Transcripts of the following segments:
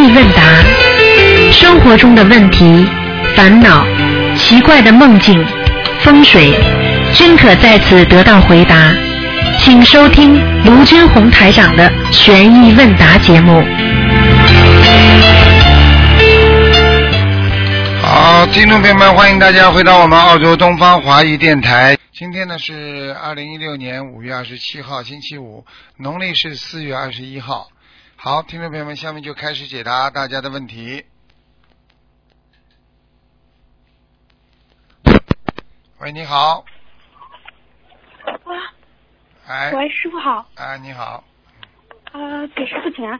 意问答生活中的问题、烦恼、奇怪的梦境、风水，均可在此得到回答。请收听卢军红台长的《悬疑问答》节目。好，听众朋友们，欢迎大家回到我们澳洲东方华语电台。今天呢是二零一六年五月二十七号，星期五，农历是四月二十一号。好，听众朋友们，下面就开始解答大家的问题。喂，你好。哇，哎，喂，师傅好。哎，你好。呃，给师傅请安。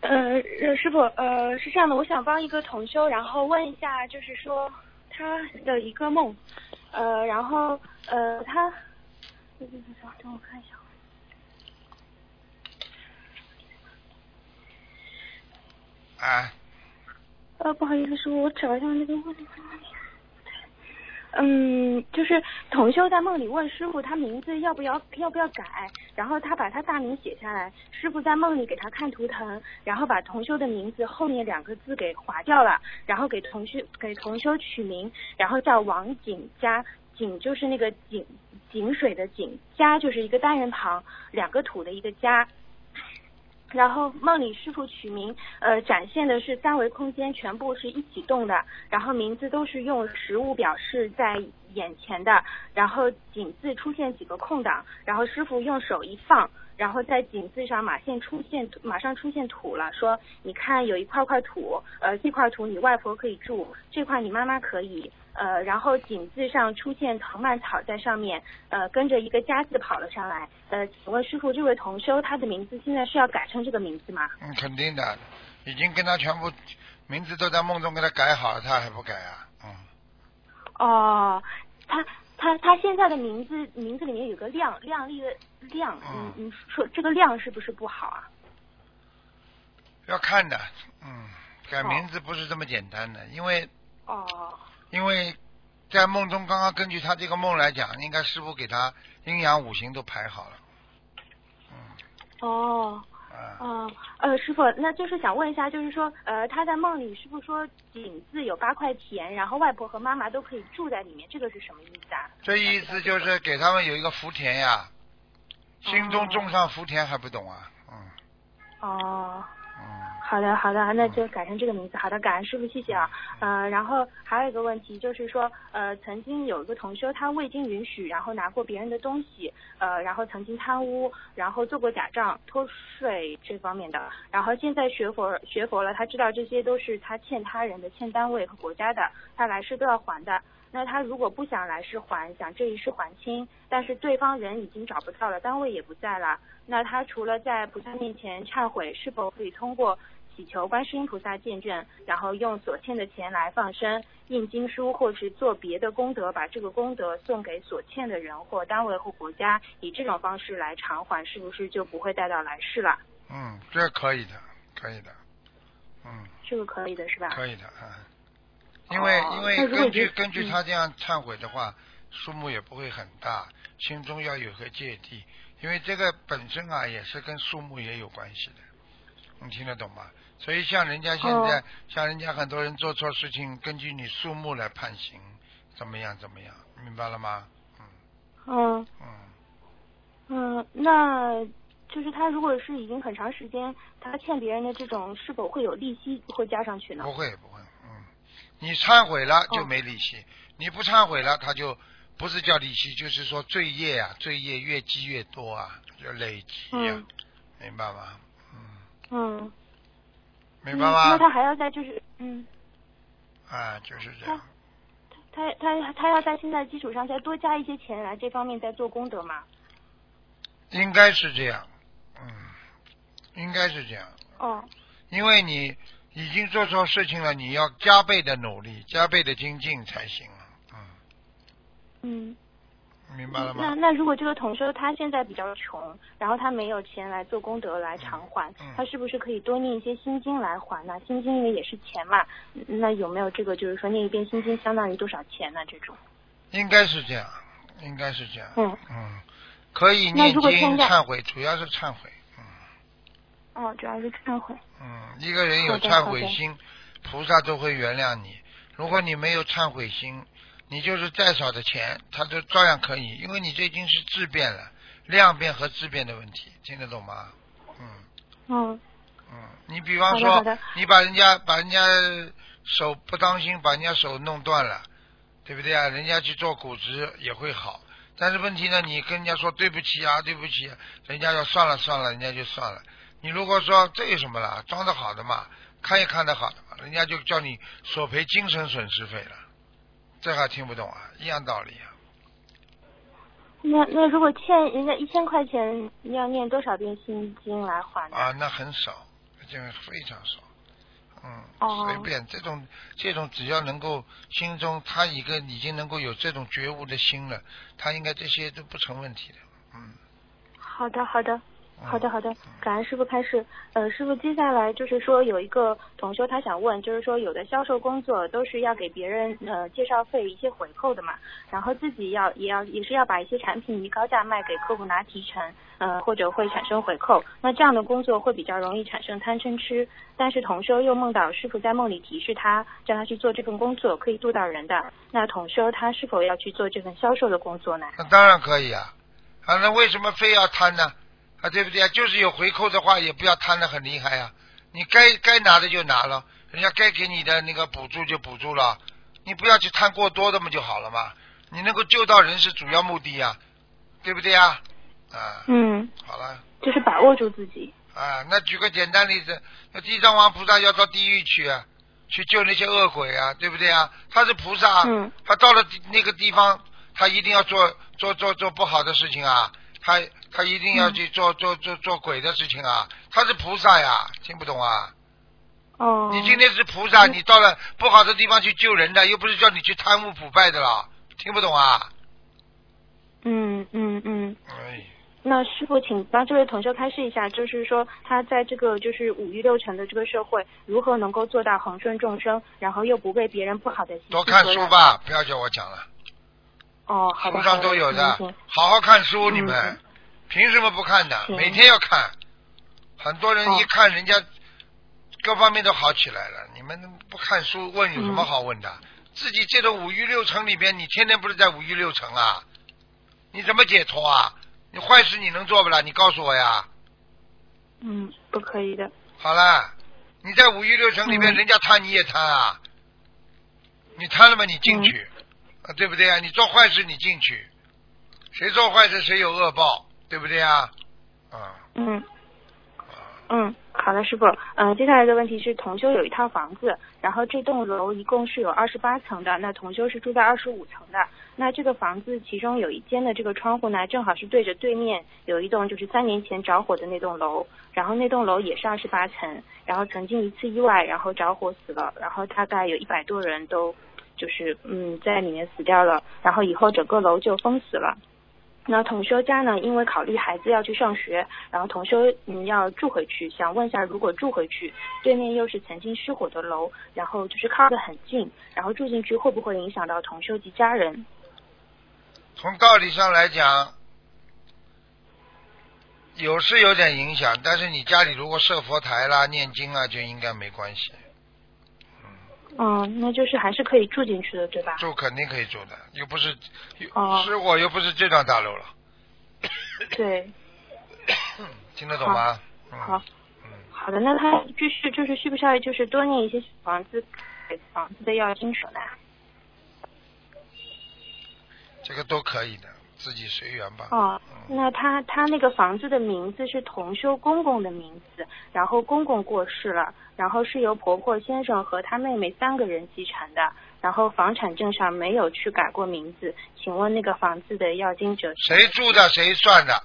呃，呃师傅，呃，是这样的，我想帮一个同修，然后问一下，就是说他的一个梦，呃，然后呃，他，等我看一下。哎，呃，不好意思，师傅，我找一下那个问题。嗯，就是同修在梦里问师傅，他名字要不要要不要改？然后他把他大名写下来，师傅在梦里给他看图腾，然后把同修的名字后面两个字给划掉了，然后给同修给同修取名，然后叫王景佳，景就是那个井井水的井，佳就是一个单人旁，两个土的一个家。然后梦里师傅取名，呃，展现的是三维空间全部是一起动的，然后名字都是用实物表示在眼前的，然后井字出现几个空档，然后师傅用手一放，然后在井字上马现出现马上出现土了，说你看有一块块土，呃，这块土你外婆可以住，这块你妈妈可以。呃，然后井字上出现藤蔓草在上面，呃，跟着一个家字跑了上来。呃，请问师傅，这位同修他的名字现在是要改成这个名字吗？嗯，肯定的，已经跟他全部名字都在梦中给他改好了，他还不改啊？嗯。哦，他他他现在的名字名字里面有个亮亮丽的亮，嗯你，说这个亮是不是不好啊？要看的，嗯，改名字不是这么简单的，因为哦。因为在梦中，刚刚根据他这个梦来讲，应该师傅给他阴阳五行都排好了。嗯。哦。嗯。呃，师傅，那就是想问一下，就是说，呃，他在梦里师傅说井字有八块田，然后外婆和妈妈都可以住在里面，这个是什么意思啊？这意思就是给他们有一个福田呀，心中种上福田还不懂啊？嗯。哦。嗯。好的，好的，那就改成这个名字。好的，感恩师傅，谢谢啊。呃，然后还有一个问题就是说，呃，曾经有一个同修，他未经允许，然后拿过别人的东西，呃，然后曾经贪污，然后做过假账、脱税这方面的，然后现在学佛学佛了，他知道这些都是他欠他人的、欠单位和国家的，他来世都要还的。那他如果不想来世还，想这一世还清，但是对方人已经找不到了，单位也不在了，那他除了在菩萨面前忏悔，是否可以通过？祈求观世音菩萨见证，然后用所欠的钱来放生、印经书，或是做别的功德，把这个功德送给所欠的人或单位或国家，以这种方式来偿还，是不是就不会带到来世了？嗯，这可以的，可以的，嗯，这个可以的是吧？可以的啊，因为因为根据根据他这样忏悔的话，数目也不会很大，心中要有个芥蒂，因为这个本身啊也是跟数目也有关系的，你听得懂吗？所以像人家现在，像人家很多人做错事情，根据你数目来判刑，怎么样怎么样，明白了吗？嗯。嗯。嗯，嗯那就是他如果是已经很长时间，他欠别人的这种，是否会有利息会加上去呢？不会不会，嗯，你忏悔了就没利息，你不忏悔了，他就不是叫利息，就是说罪业啊，罪业越积越多啊，就累积啊，明白吗？嗯。嗯。明白吗？那他还要在就是，嗯，啊，就是这样。他他他他要在现在基础上再多加一些钱来这方面再做功德嘛？应该是这样，嗯，应该是这样。哦。因为你已经做错事情了，你要加倍的努力，加倍的精进才行啊，嗯。嗯。明白了吗？那那如果这个同修他现在比较穷，然后他没有钱来做功德来偿还，他是不是可以多念一些心经来还呢？心经因为也是钱嘛，那有没有这个就是说念一遍心经相当于多少钱呢？这种？应该是这样，应该是这样。嗯嗯，可以念经忏悔，主要是忏悔。嗯。哦，主要是忏悔。嗯，一个人有忏悔心，菩萨都会原谅你。如果你没有忏悔心，你就是再少的钱，他都照样可以，因为你这已经是质变了，量变和质变的问题，听得懂吗？嗯。嗯。嗯，你比方说，你把人家把人家手不当心，把人家手弄断了，对不对啊？人家去做骨折也会好，但是问题呢，你跟人家说对不起啊，对不起，人家要算了算了，人家就算了。你如果说这有什么了，装的好的嘛，看也看得好的嘛，人家就叫你索赔精神损失费了，这还听不懂啊？一样道理啊。那那如果欠人家一千块钱，要念多少遍心经来还呢？啊，那很少。就非常少，嗯，随便这种这种只要能够心中他一个已经能够有这种觉悟的心了，他应该这些都不成问题的，嗯。好的，好的。好的，好的，感恩师傅开示。呃，师傅，接下来就是说有一个同修他想问，就是说有的销售工作都是要给别人呃介绍费一些回扣的嘛，然后自己要也要也是要把一些产品以高价卖给客户拿提成，呃或者会产生回扣。那这样的工作会比较容易产生贪嗔痴。但是同修又梦到师傅在梦里提示他，叫他去做这份工作可以度到人的。那同修他是否要去做这份销售的工作呢？那当然可以啊，啊那为什么非要贪呢？啊，对不对啊？就是有回扣的话，也不要贪的很厉害啊。你该该拿的就拿了，人家该给你的那个补助就补助了。你不要去贪过多的嘛就好了嘛。你能够救到人是主要目的呀，对不对呀？啊。嗯。好了。就是把握住自己。啊，那举个简单例子，那地藏王菩萨要到地狱去，啊去救那些恶鬼啊，对不对啊？他是菩萨，嗯他到了那个地方，他一定要做做做做不好的事情啊。他他一定要去做做做做鬼的事情啊！他是菩萨呀，听不懂啊？哦。你今天是菩萨，你到了不好的地方去救人的，又不是叫你去贪污腐败的了，听不懂啊？嗯嗯嗯。哎。那师傅，请帮这位同学开示一下，就是说他在这个就是五欲六尘的这个社会，如何能够做到恒顺众生，然后又不被别人不好的多看书吧，不要叫我讲了。哦，书上都有的，好好看书，你们凭什么不看的？每天要看，很多人一看人家各方面都好起来了，你们不看书问有什么好问的？自己这种五欲六尘里边，你天天不是在五欲六尘啊？你怎么解脱啊？你坏事你能做不了？你告诉我呀。嗯，不可以的。好了，你在五欲六尘里面，人家贪你也贪啊？你贪了吗？你进去。啊，对不对啊？你做坏事，你进去，谁做坏事谁有恶报，对不对啊？啊。嗯。嗯，好的，师傅。嗯，接下来的问题是，同修有一套房子，然后这栋楼一共是有二十八层的，那同修是住在二十五层的。那这个房子其中有一间的这个窗户呢，正好是对着对面有一栋就是三年前着火的那栋楼，然后那栋楼也是二十八层，然后曾经一次意外，然后着火死了，然后大概有一百多人都。就是嗯，在里面死掉了，然后以后整个楼就封死了。那同修家呢，因为考虑孩子要去上学，然后同修嗯要住回去，想问一下，如果住回去，对面又是曾经失火的楼，然后就是靠得很近，然后住进去会不会影响到同修及家人？从道理上来讲，有是有点影响，但是你家里如果设佛台啦、念经啊，就应该没关系。嗯，那就是还是可以住进去的，对吧？住肯定可以住的，又不是，哦，是我又不是这幢大楼了。对。听得懂吗？好。嗯。好的，那他继续就是需不需要就是多念一些房子房子的要经者呢？这个都可以的，自己随缘吧。哦，那他他那个房子的名字是同修公公的名字，然后公公过世了。然后是由婆婆先生和他妹妹三个人继承的，然后房产证上没有去改过名字，请问那个房子的要经者谁住的谁算的，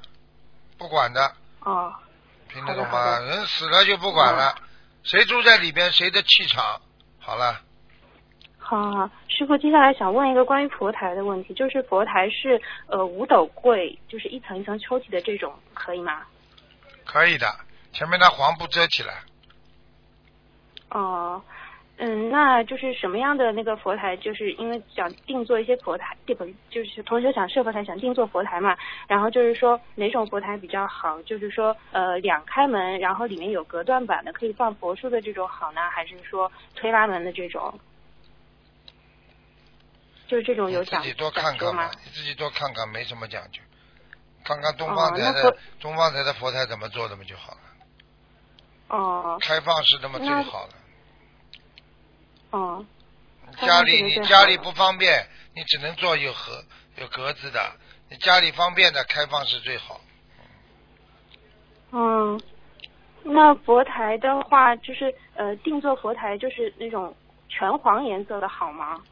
不管的。哦。听得懂吗？人死了就不管了，谁住在里边谁的气场，好了。好，师傅，接下来想问一个关于佛台的问题，就是佛台是呃五斗柜，就是一层一层抽屉的这种，可以吗？可以的，前面的黄布遮起来。哦，嗯，那就是什么样的那个佛台？就是因为想定做一些佛台，不就是同学想设佛台，想定做佛台嘛。然后就是说哪种佛台比较好？就是说呃两开门，然后里面有隔断板的，可以放佛书的这种好呢，还是说推拉门的这种？就是这种有讲自己多看看嘛？你自己多看看，没什么讲究。看看东方台的东方台的佛台怎么做的嘛就好了。哦。开放式的嘛最好了。哦，家里你家里不方便，你只能做有盒有格子的。你家里方便的开放式最好。嗯，那佛台的话，就是呃定做佛台，就是那种全黄颜色的好吗？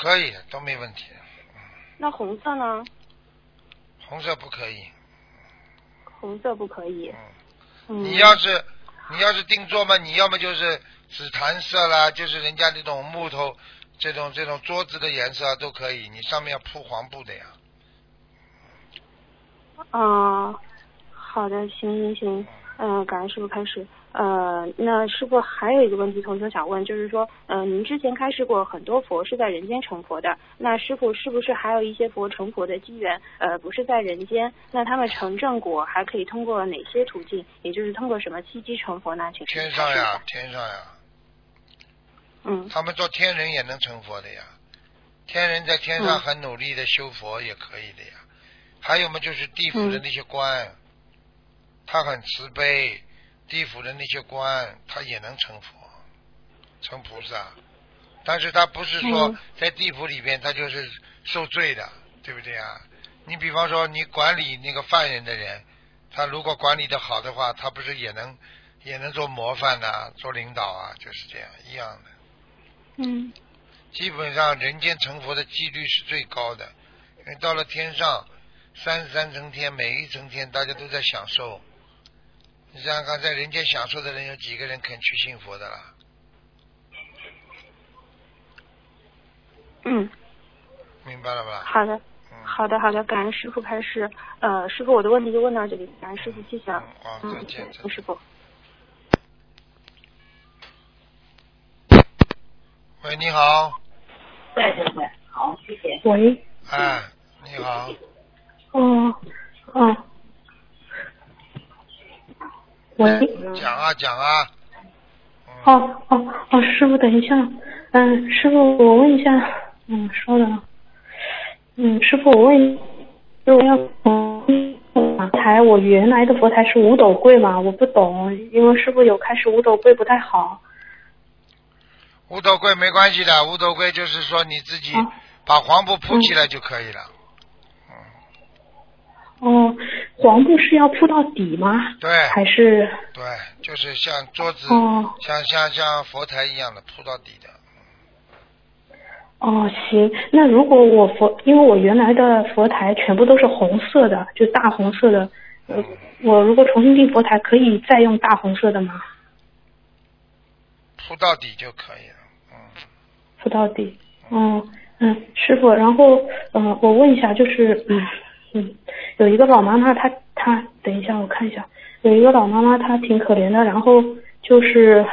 可以，都没问题。那红色呢？红色不可以。红色不可以。嗯。你要是你要是定做嘛，你要么就是。紫檀色啦，就是人家那种木头，这种这种桌子的颜色都可以，你上面要铺黄布的呀。啊，好的，行行行，嗯，感恩师傅开始。呃，那师傅还有一个问题，同学想问，就是说，呃，您之前开示过很多佛是在人间成佛的，那师傅是不是还有一些佛成佛的机缘，呃，不是在人间？那他们成正果还可以通过哪些途径？也就是通过什么契机成佛呢？请天上呀，天上呀。嗯，他们做天人也能成佛的呀，天人在天上很努力的修佛也可以的呀。还有嘛，就是地府的那些官，他很慈悲，地府的那些官他也能成佛，成菩萨。但是他不是说在地府里边他就是受罪的，对不对啊？你比方说你管理那个犯人的人，他如果管理的好的话，他不是也能也能做模范呐，做领导啊，就是这样一样的。嗯，基本上人间成佛的几率是最高的，因为到了天上，三十三层天，每一层天大家都在享受。你想想看，在人间享受的人有几个人肯去信佛的啦？嗯，明白了吧？好的，好的，好的，感恩师傅开始。呃，师傅，我的问题就问到这里，感恩师傅，谢谢。嗯，再见，师傅。喂，你好。对对对，好，谢谢。喂。哎，你好。哦，哦。喂。讲啊讲啊。哦哦哦，师傅，等一下。嗯，师傅，我问一下。嗯，稍等。嗯，师傅，我问，如果要嗯佛台，我原来的佛台是五斗柜嘛？我不懂，因为师傅有开始五斗柜不太好。五斗柜没关系的，五斗柜就是说你自己把黄布铺起来就可以了。哦，黄布是要铺到底吗？对。还是？对，就是像桌子，哦像像像佛台一样的铺到底的。哦，行，那如果我佛，因为我原来的佛台全部都是红色的，就大红色的，我如果重新订佛台，可以再用大红色的吗？铺到底就可以了。嗯铺到底，嗯嗯，师傅，然后嗯，我问一下，就是嗯嗯，有一个老妈妈，她她，等一下，我看一下，有一个老妈妈，她挺可怜的，然后就是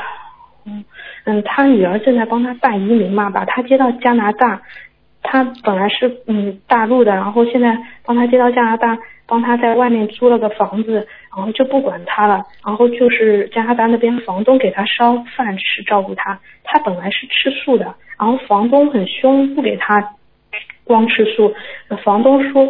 嗯嗯，她女儿正在帮她办移民嘛，把她接到加拿大，她本来是嗯大陆的，然后现在帮她接到加拿大。帮她在外面租了个房子，然后就不管她了。然后就是加拿大那边房东给她烧饭吃，照顾她，她本来是吃素的，然后房东很凶，不给她光吃素。房东说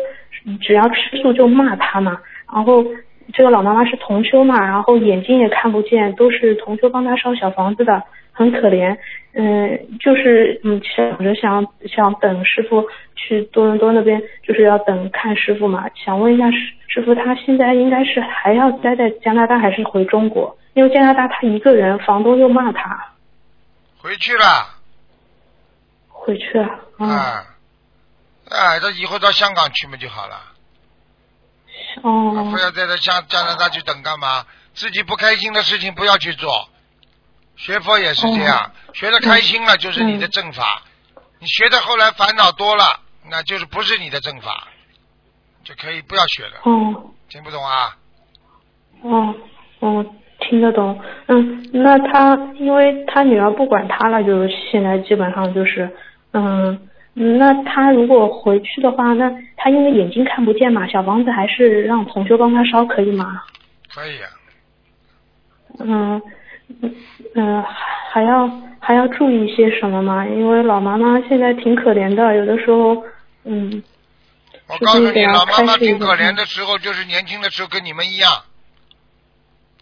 只要吃素就骂他嘛。然后这个老妈妈是同修嘛，然后眼睛也看不见，都是同修帮他烧小房子的。很可怜，嗯，就是嗯想着想想等师傅去多伦多那边，就是要等看师傅嘛。想问一下师师傅，他现在应该是还要待在加拿大，还是回中国？因为加拿大他一个人，房东又骂他。回去了。回去了。啊。哎，他以后到香港去嘛就好了。哦。非要在这加加拿大去等干嘛？自己不开心的事情不要去做。学佛也是这样，学的开心了就是你的正法，你学的后来烦恼多了，那就是不是你的正法，就可以不要学了。哦。听不懂啊？哦哦，听得懂。嗯，那他因为他女儿不管他了，就是现在基本上就是，嗯，那他如果回去的话，那他因为眼睛看不见嘛，小房子还是让同学帮他烧可以吗？可以啊。嗯嗯嗯，还要还要注意些什么吗？因为老妈妈现在挺可怜的，有的时候，嗯，我告诉你，老妈妈挺可怜的时候，就是年轻的时候跟你们一样，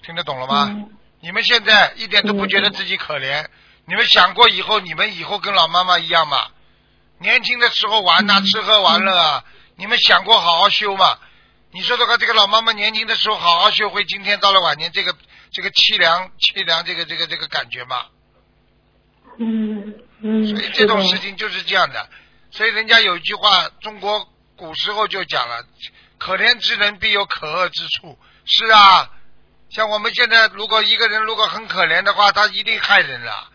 听得懂了吗？嗯你们现在一点都不觉得自己可怜，你们想过以后你们以后跟老妈妈一样吗？年轻的时候玩呐、嗯吃喝玩乐啊，你们想过好好修吗？你说的话，这个老妈妈年轻的时候好好修，会今天到了晚年这个这个凄凉凄凉这个这个这个感觉吗？嗯嗯，所以，这种事情就是这样的，所以人家有一句话，中国古时候就讲了，可怜之人必有可恶之处。是啊，像我们现在，如果一个人如果很可怜的话，他一定害人了，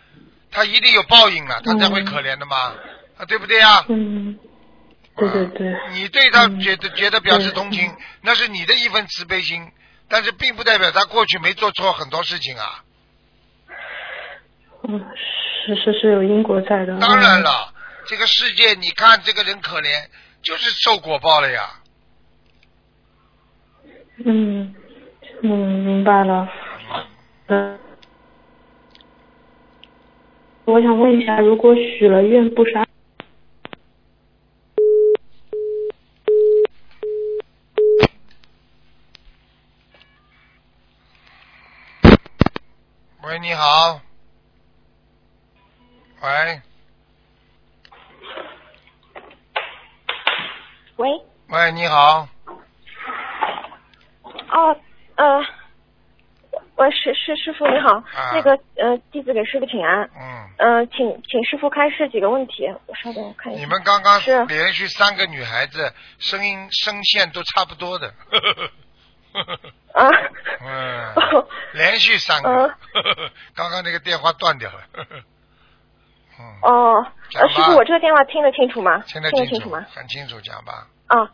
他一定有报应了，他才会嗯可怜的嘛，啊，对不对呀？嗯，对对对，你对他嗯觉得觉得表示同情嗯，那是你的一份慈悲心，但是并不代表他过去没做错很多事情啊。嗯，是是是有因果在的。当然了，这个世界你看这个人可怜，就是受果报了呀。嗯嗯，明白了。嗯，我想问一下，如果许了愿不杀，喂，你好。喂喂，喂，你好。哦，呃，喂，师师师傅你好，啊那个呃，弟子给师傅请安，嗯，呃，请请师傅开示几个问题，我稍等我看一下。你们刚刚是连续三个女孩子声音声线都差不多的。啊，嗯哦，连续三个呃。刚刚那个电话断掉了。嗯，哦，呃，师傅，我这个电话听得清楚吗？听得清楚得清楚吗？，很清楚，讲吧。啊，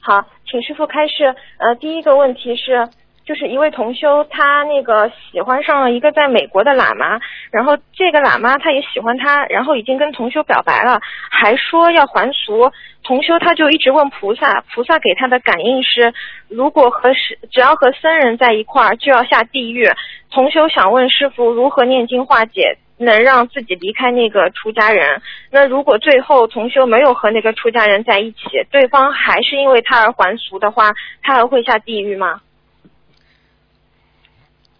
好，请师傅开始。呃，第一个问题是，就是一位同修，他那个喜欢上了一个在美国的喇嘛，然后这个喇嘛他也喜欢他，然后已经跟同修表白了，还说要还俗。同修他就一直问菩萨，菩萨给他的感应是，如果和是只要和僧人在一块儿就要下地狱。同修想问师傅如何念经化解，能让自己离开那个出家人。那如果最后同修没有和那个出家人在一起，对方还是因为他而还俗的话，他还会下地狱吗？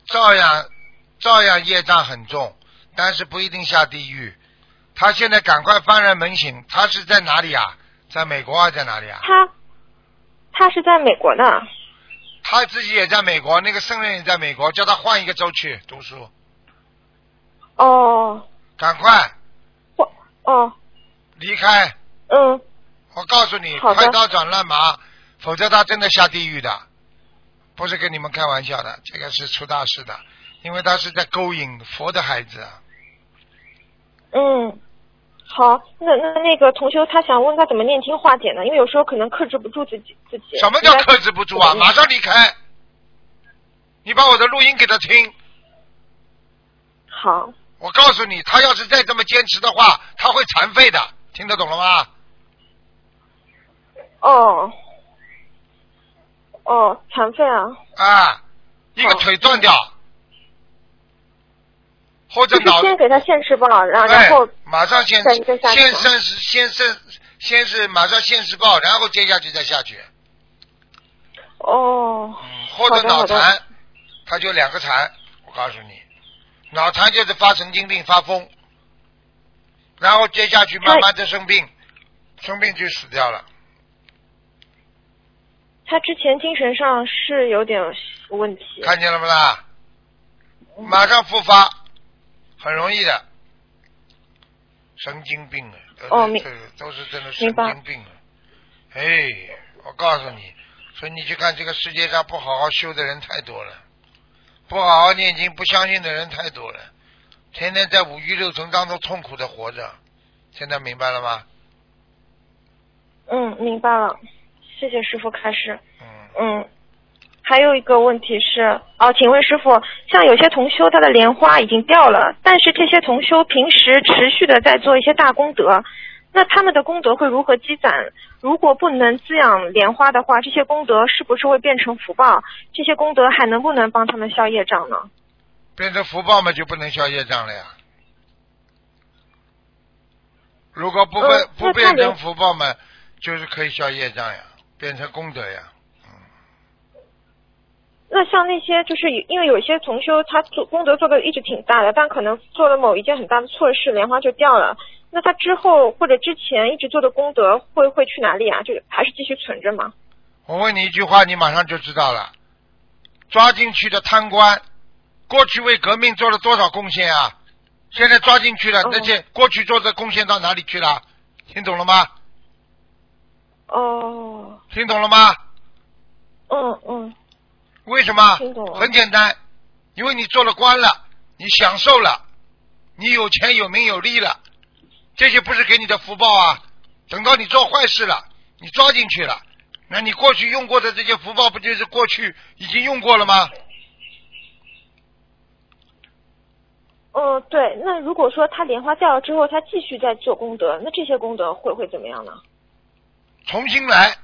照样照样业障很重，但是不一定下地狱。他现在赶快幡然门醒，他是在哪里啊？在美国啊，在哪里啊？他他是在美国的。他自己也在美国，那个圣人也在美国，叫他换一个州去读书，哦，赶快我哦，离开。嗯，我告诉你，快刀斩乱麻，否则他真的下地狱的，不是跟你们开玩笑的，这个是出大事的，因为他是在勾引佛的孩子。啊嗯，好，那那那个同修他想问他怎么念经化解呢？因为有时候可能克制不住自己自己。什么叫克制不住啊？嗯马上离开！你把我的录音给他听，好，我告诉你，他要是再这么坚持的话，他会残废的，听得懂了吗？哦，哦，残废啊，啊，一个腿断掉，或者脑先给他现世报，然后然后哎，马上先先先是先是先是马上现世报，然后接下去再下去，哦，嗯，或者脑残，他就两个残，我告诉你，脑残就是发神经病发疯，然后接下去慢慢的生病，生病就死掉了，他之前精神上是有点问题。看见了不啦？马上复发，很容易的，神经病啊，哦明这个都是真的神经病啊！哎，我告诉你，所以你去看这个世界上不好好修的人太多了，不好好念经、不相信的人太多了，天天在五欲六尘当中痛苦的活着，现在明白了吗？嗯，明白了，谢谢师傅开示。嗯，嗯，还有一个问题是，哦，请问师傅，像有些同修他的莲花已经掉了，但是这些同修平时持续的在做一些大功德，那他们的功德会如何积攒？如果不能滋养莲花的话，这些功德是不是会变成福报？这些功德还能不能帮他们消业障呢？变成福报嘛，就不能消业障了呀。如果不变、呃不变成福报嘛，就是可以消业障呀，变成功德呀。那像那些就是因为有些同修他做功德做的一直挺大的，但可能做了某一件很大的错事，莲花就掉了。那他之后或者之前一直做的功德会会去哪里啊？就还是继续存着吗？我问你一句话，你马上就知道了。抓进去的贪官，过去为革命做了多少贡献啊？现在抓进去了，哦那些过去做的贡献到哪里去了？听懂了吗？哦，听懂了吗？嗯嗯，为什么听懂？了很简单，因为你做了官了，你享受了，你有钱有名有利了，这些不是给你的福报啊。等到你做坏事了，你抓进去了，那你过去用过的这些福报，不就是过去已经用过了吗？嗯，对。那如果说他莲花掉了之后，他继续在做功德，那这些功德会会怎么样呢？重新来，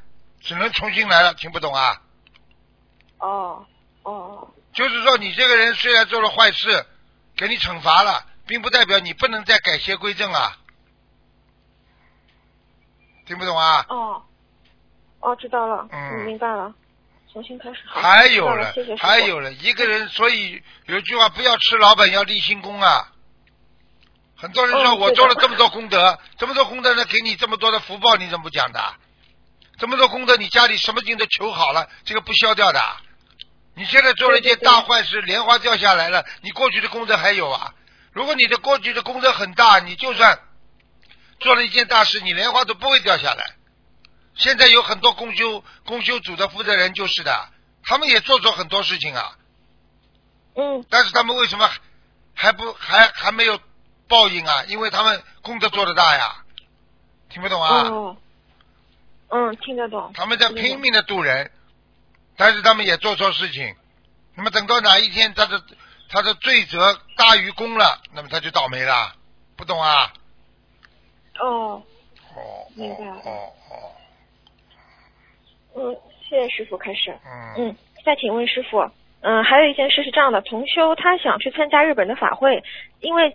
只能重新来了，听不懂啊？哦哦就是说，你这个人虽然做了坏事，给你惩罚了，并不代表你不能再改邪归正啊。听不懂啊？哦哦，知道了，嗯明白了，重新开始。好还有了了谢谢，还有了，一个人，所以有句话，不要吃老本，要立新功啊。很多人说我做了这么多功德，这么多功德呢，给你这么多的福报，你怎么不讲的？这么多功德，你家里什么经都求好了，这个不消掉的。你现在做了一件大坏事，莲花掉下来了，你过去的功德还有啊？如果你的过去的功德很大，你就算做了一件大事，你莲花都不会掉下来。现在有很多公修公修组的负责人就是的，他们也做错很多事情啊，嗯但是他们为什么还不还还没有报应啊？因为他们功德做得大呀，听不懂啊？哦，嗯，听得懂。他们在拼命的渡人，但是他们也做错事情。那么等到哪一天他的他的罪责大于功了，那么他就倒霉了，不懂啊？哦，哦明白哦哦哦，嗯，谢谢师傅开始。嗯嗯，再请问师傅，嗯，还有一件事是这样的，同修他想去参加日本的法会，因为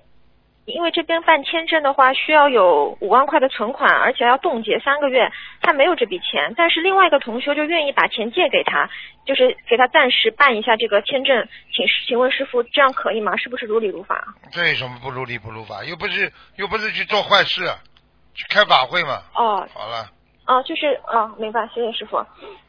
因为这边办签证的话需要有五万块的存款，而且要冻结三个月，他没有这笔钱，但是另外一个同学就愿意把钱借给他，就是给他暂时办一下这个签证，请请问师傅这样可以吗？是不是如理如法？这有什么不如理不如法？又不是又不是去做坏事，去开法会嘛。哦，好了，哦，就是哦，明白，谢谢师傅。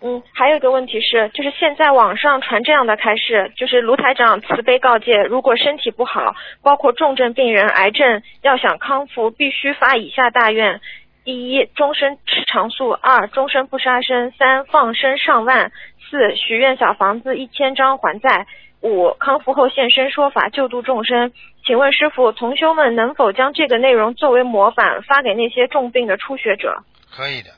嗯，还有一个问题是，就是现在网上传这样的开示，就是卢台长慈悲告诫，如果身体不好，包括重症病人、癌症，要想康复，必须发以下大愿：第一，终身吃长素；二，终身不杀生；三，放生上万；四，许愿小房子一千张还债；五，康复后现身说法救度众生。请问师傅，同修们能否将这个内容作为模板发给那些重病的初学者？可以的，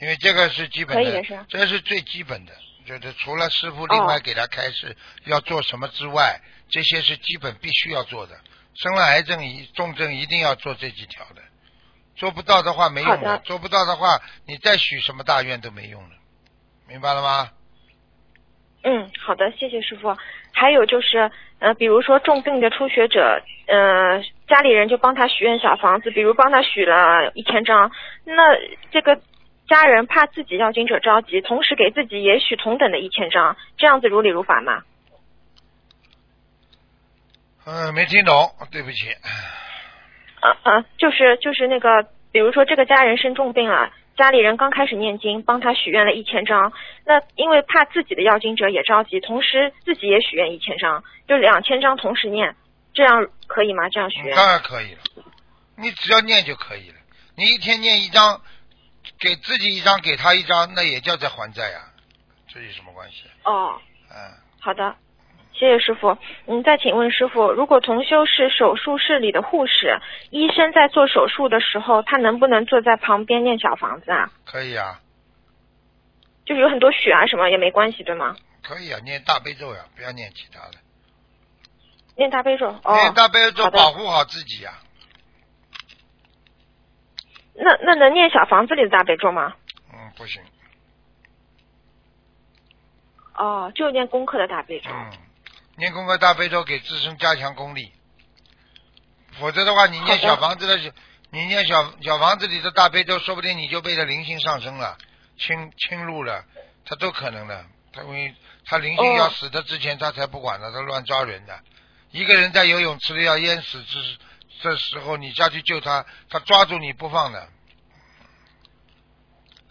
因为这个是基本可以的这是最基本的，就是除了师傅另外哦给他开示要做什么之外，这些是基本必须要做的。生了癌症一重症一定要做这几条的，做不到的话没用的做不到的话你再许什么大愿都没用了，明白了吗？嗯，好的，谢谢师傅。还有就是，呃，比如说重病的初学者，呃，家里人就帮他许愿小房子，比如帮他许了一千张，那这个家人怕自己要经者着急，同时给自己也许同等的一千张，这样子如理如法吗？嗯，没听懂，对不起。啊啊，就是就是那个，比如说这个家人生重病了，家里人刚开始念经，帮他许愿了一千张，那因为怕自己的要经者也着急，同时自己也许愿一千张，就两千张同时念，这样可以吗？这样许愿？当然可以了，你只要念就可以了。你一天念一张，给自己一张，给他一张，那也叫在还债呀、这有什么关系？哦，嗯，好的，谢谢师傅。嗯，再请问师傅，如果同修是手术室里的护士，医生在做手术的时候，他能不能坐在旁边念小房子啊？可以啊，就是有很多血啊什么也没关系，对吗？可以啊，念大悲咒呀，不要念其他的。念大悲咒，哦，念大悲咒保护好自己呀、那那能念小房子里的大悲咒吗？嗯，不行，哦，就念功课的大悲咒。嗯，念功课大悲咒给自身加强功力，否则的话，你念小房子的，你念小小房子里的大悲咒，说不定你就被他灵性上升了，侵侵入了，他都可能的。他因为他灵性哦要死的之前，他才不管的，他乱抓人的。一个人在游泳池里要淹死之这时候，你下去救他，他抓住你不放的，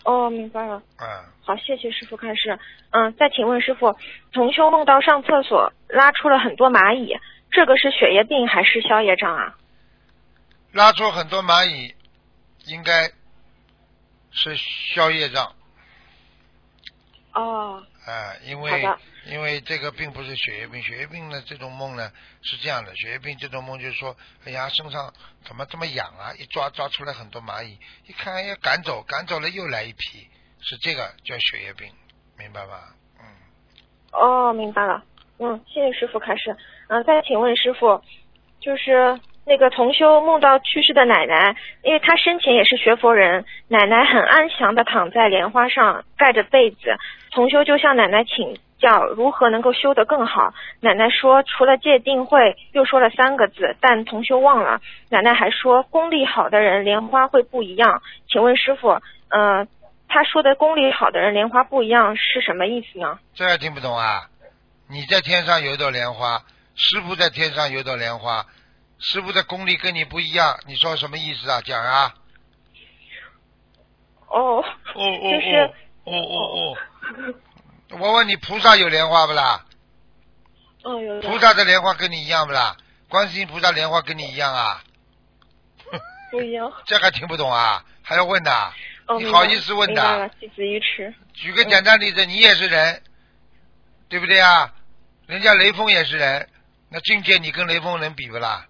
哦，明白了。嗯。好，谢谢师傅开示。嗯，再请问师傅，同修梦到上厕所拉出了很多蚂蚁，这个是血液病还是消业障啊？拉出很多蚂蚁，应该是消业障，哦，啊、因为的因为这个并不是血液病，血液病呢这种梦呢是这样的，血液病这种梦就是说，哎呀身上怎么这么痒啊，一抓抓出来很多蚂蚁，一看哎呀赶走，赶走了又来一批，是这个叫血液病，明白吗？嗯，哦，明白了。嗯，谢谢师傅开始。嗯，再请问师傅，就是那个同修梦到去世的奶奶，因为她生前也是学佛人，奶奶很安详的躺在莲花上，盖着被子。同修就向奶奶请教如何能够修得更好。奶奶说，除了戒定慧，又说了三个字，但同修忘了。奶奶还说，功力好的人莲花会不一样。请问师傅，嗯、他说的功力好的人莲花不一样是什么意思呢？这还听不懂啊？你在天上有一朵莲花，师傅在天上有一朵莲花，师傅的功力跟你不一样，你说什么意思啊？讲啊！哦，哦哦就是哦哦哦哦！我问你，菩萨有莲花不啦？哦，有菩萨的莲花跟你一样不啦？观世音菩萨莲花跟你一样啊？不一样。这还听不懂啊？还要问呐？哦，你好意思问的明白了，弟子愚痴。举个简单例子，你也是人，对不对啊？人家雷锋也是人，那境界你跟雷锋能比不啦？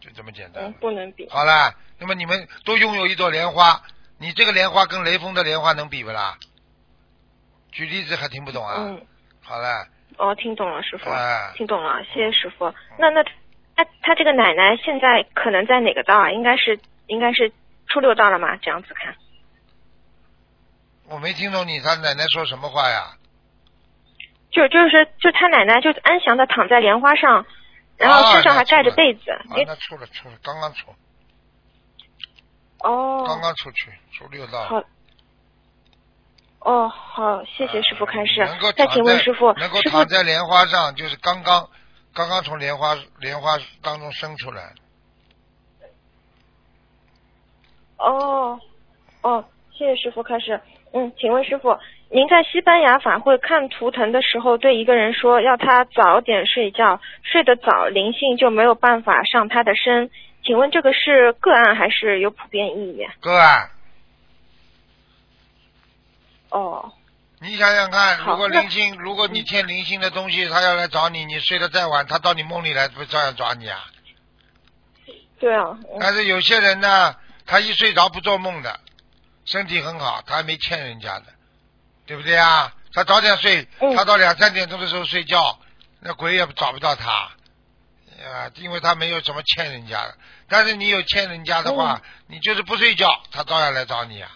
就这么简单。嗯，不能比。好了，那么你们都拥有一朵莲花，你这个莲花跟雷锋的莲花能比不啦？举例子还听不懂啊？嗯，好了，哦，听懂了，师傅，哎听懂了，谢谢师傅。那那他他这个奶奶现在可能在哪个道啊？应该是应该是初六道了吗？这样子看。我没听懂你他奶奶说什么话呀？就就是就他奶奶就安详的躺在莲花上，然后身上还盖着被子。啊，因那出了出了，刚刚出，哦，刚刚出去，出六道。好。哦，好，谢谢师傅开示能够。再请问师傅，能够躺在莲花上，就是刚刚刚刚从莲花莲花当中生出来。哦，哦，谢谢师傅开始。嗯，请问师傅，您在西班牙法会看图腾的时候，对一个人说要他早点睡觉，睡得早，灵性就没有办法上他的身。请问这个是个案还是有普遍意义？个案，哦，你想想看，如果那灵性，如果你欠灵性的东西，他要来找你，你睡得再晚，他到你梦里来，不照样抓你啊？对啊，嗯但是有些人呢，他一睡着不做梦的，身体很好，他还没欠人家的，对不对啊？他早点睡，嗯他到两三点钟的时候睡觉，那鬼也找不到他，啊，因为他没有什么欠人家的。但是你有欠人家的话，你就是不睡觉，他照样来找你啊，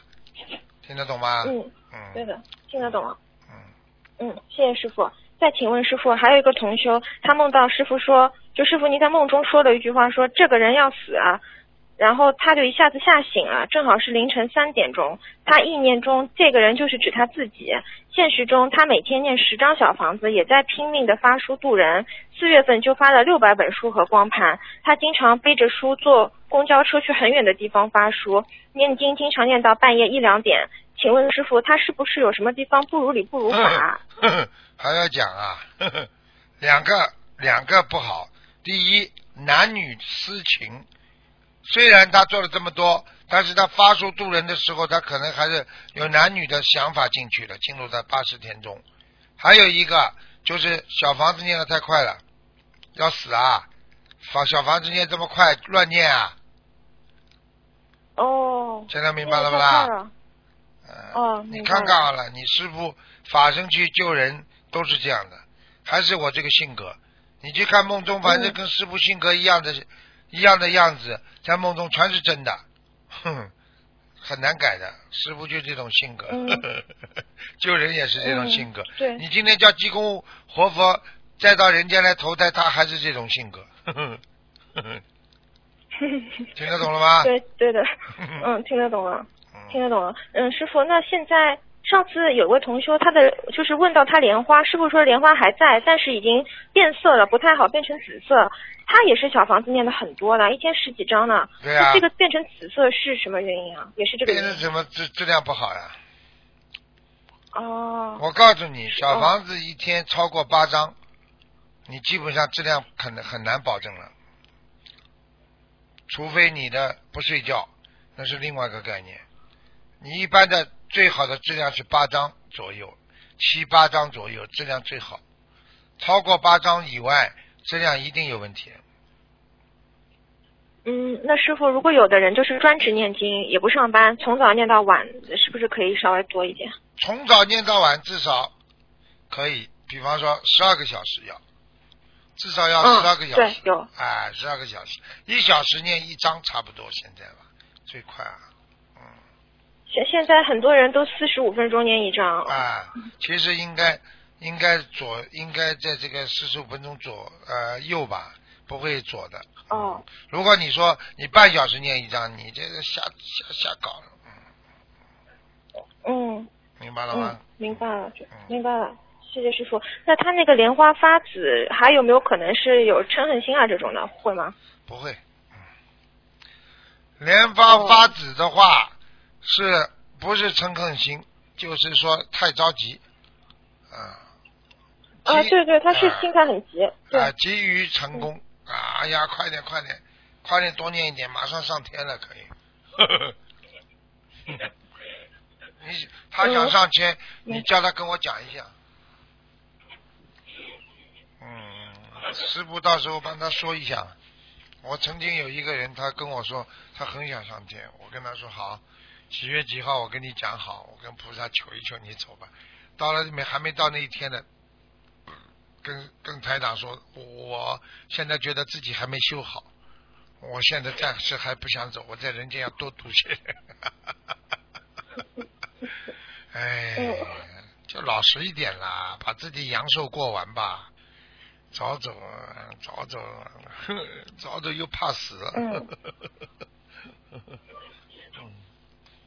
听得懂吗？嗯，嗯对的，听得懂了。嗯，嗯，谢谢师傅。再请问师傅，还有一个同修，他梦到师傅说，就师傅您在梦中说了一句话说，这个人要死啊，然后他就一下子吓醒了，正好是凌晨三点钟。他意念中这个人就是指他自己，现实中他每天念十张小房子，也在拼命的发书度人。四月份就发了六百本书和光盘，他经常背着书坐公交车去很远的地方发书，念经经常念到半夜一两点。请问师傅，他是不是有什么地方不如理不如法？呵呵 还要讲啊，呵 呵两个两个不好。第一，男女私情，虽然他做了这么多，但是他发书渡人的时候，他可能还是有男女的想法进去了，进入在八十天中。还有一个就是小房子念的太快了，要死啊！房小房子念这么快，乱念啊！哦，现在明白了不那个太快啦？哦你看看好了，你师傅法身去救人，都是这样的，还是我这个性格。你去看梦中，反正跟师傅性格一样的，一样的样子，在梦中全是真的，哼，很难改的。师傅就这种性格，救人也是这种性格。对，你今天叫济公活佛再到人间来投胎，他还是这种性格。听得懂了吗？对对的，嗯，听得懂了，听得懂了。嗯，师傅，那现在上次有位同修，他的就是问到他莲花，师傅说莲花还在，但是已经变色了，不太好，变成紫色。他也是小房子念的很多的，一天十几张呢。对啊。这个变成紫色是什么原因啊？也是这个。变成什么质质量不好呀？哦。我告诉你，小房子一天超过八张，你基本上质量可能很难保证了。除非你的不睡觉，那是另外一个概念。你一般的最好的质量是八张左右，七八张左右质量最好。超过八张以外，质量一定有问题。嗯，那师傅，如果有的人就是专职念经，也不上班，从早念到晚，是不是可以稍微多一点？从早念到晚至少可以，比方说十二个小时要。至少要十二个小时，对，有，哎，十二个小时，一小时念一张差不多，现在吧，最快啊，嗯。现现在很多人都四十五分钟念一张。啊，其实应该应该左，应该在这个四十五分钟左呃右吧，不会左的。哦。如果你说你半小时念一张，你这个瞎瞎瞎搞了，嗯。嗯。明白了吗？明白了，明白了。谢谢师傅。那他那个莲花发紫，还有没有可能是有嗔恨心啊？这种的会吗？不会。莲花发紫的话，是不是诚恳心？就是说太着急。啊。啊，对对，他是心态很急。啊，急于成功啊！哎呀，快点快点，快点多念一点，马上上天了，可以。你他想上天，你叫他跟我讲一下。嗯师傅到时候帮他说一下。我曾经有一个人，他跟我说他很想上天，我跟他说好，几月几号我跟你讲好，我跟菩萨求一求你走吧。到了没还没到那一天呢，跟跟台长说，我现在觉得自己还没修好，我现在暂时还不想走，我在人间要多读些。哎，就老实一点啦，把自己阳寿过完吧。早走，早走，早走又怕死。嗯。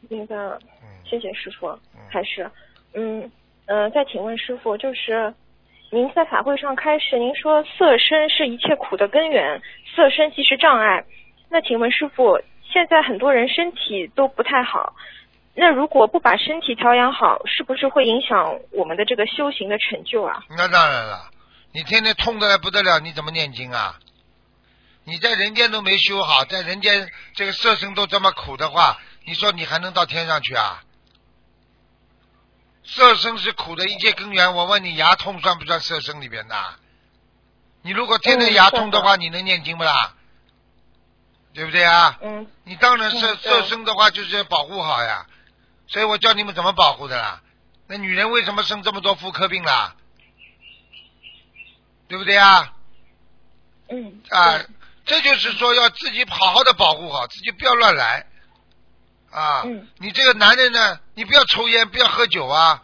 明白了。嗯。谢谢师傅。还是，嗯嗯，再请问师傅，就是您在法会上开始，您说色身是一切苦的根源，色身即是障碍。那请问师傅，现在很多人身体都不太好，那如果不把身体调养好，是不是会影响我们的这个修行的成就啊？那当然了。你天天痛的来不得了，你怎么念经啊？你在人间都没修好，在人间这个色身都这么苦的话，你说你还能到天上去啊？色身是苦的一切根源，我问你，牙痛算不算色身里边的？你如果天天牙痛的话，你能念经不啦？对不对啊？嗯。你当然色色身的话，就是要保护好呀。所以我教你们怎么保护的啦。那女人为什么生这么多妇科病啦？对不对啊？嗯。啊，这就是说要自己好好的保护好自己，不要乱来。啊。嗯。你这个男人呢，你不要抽烟，不要喝酒啊。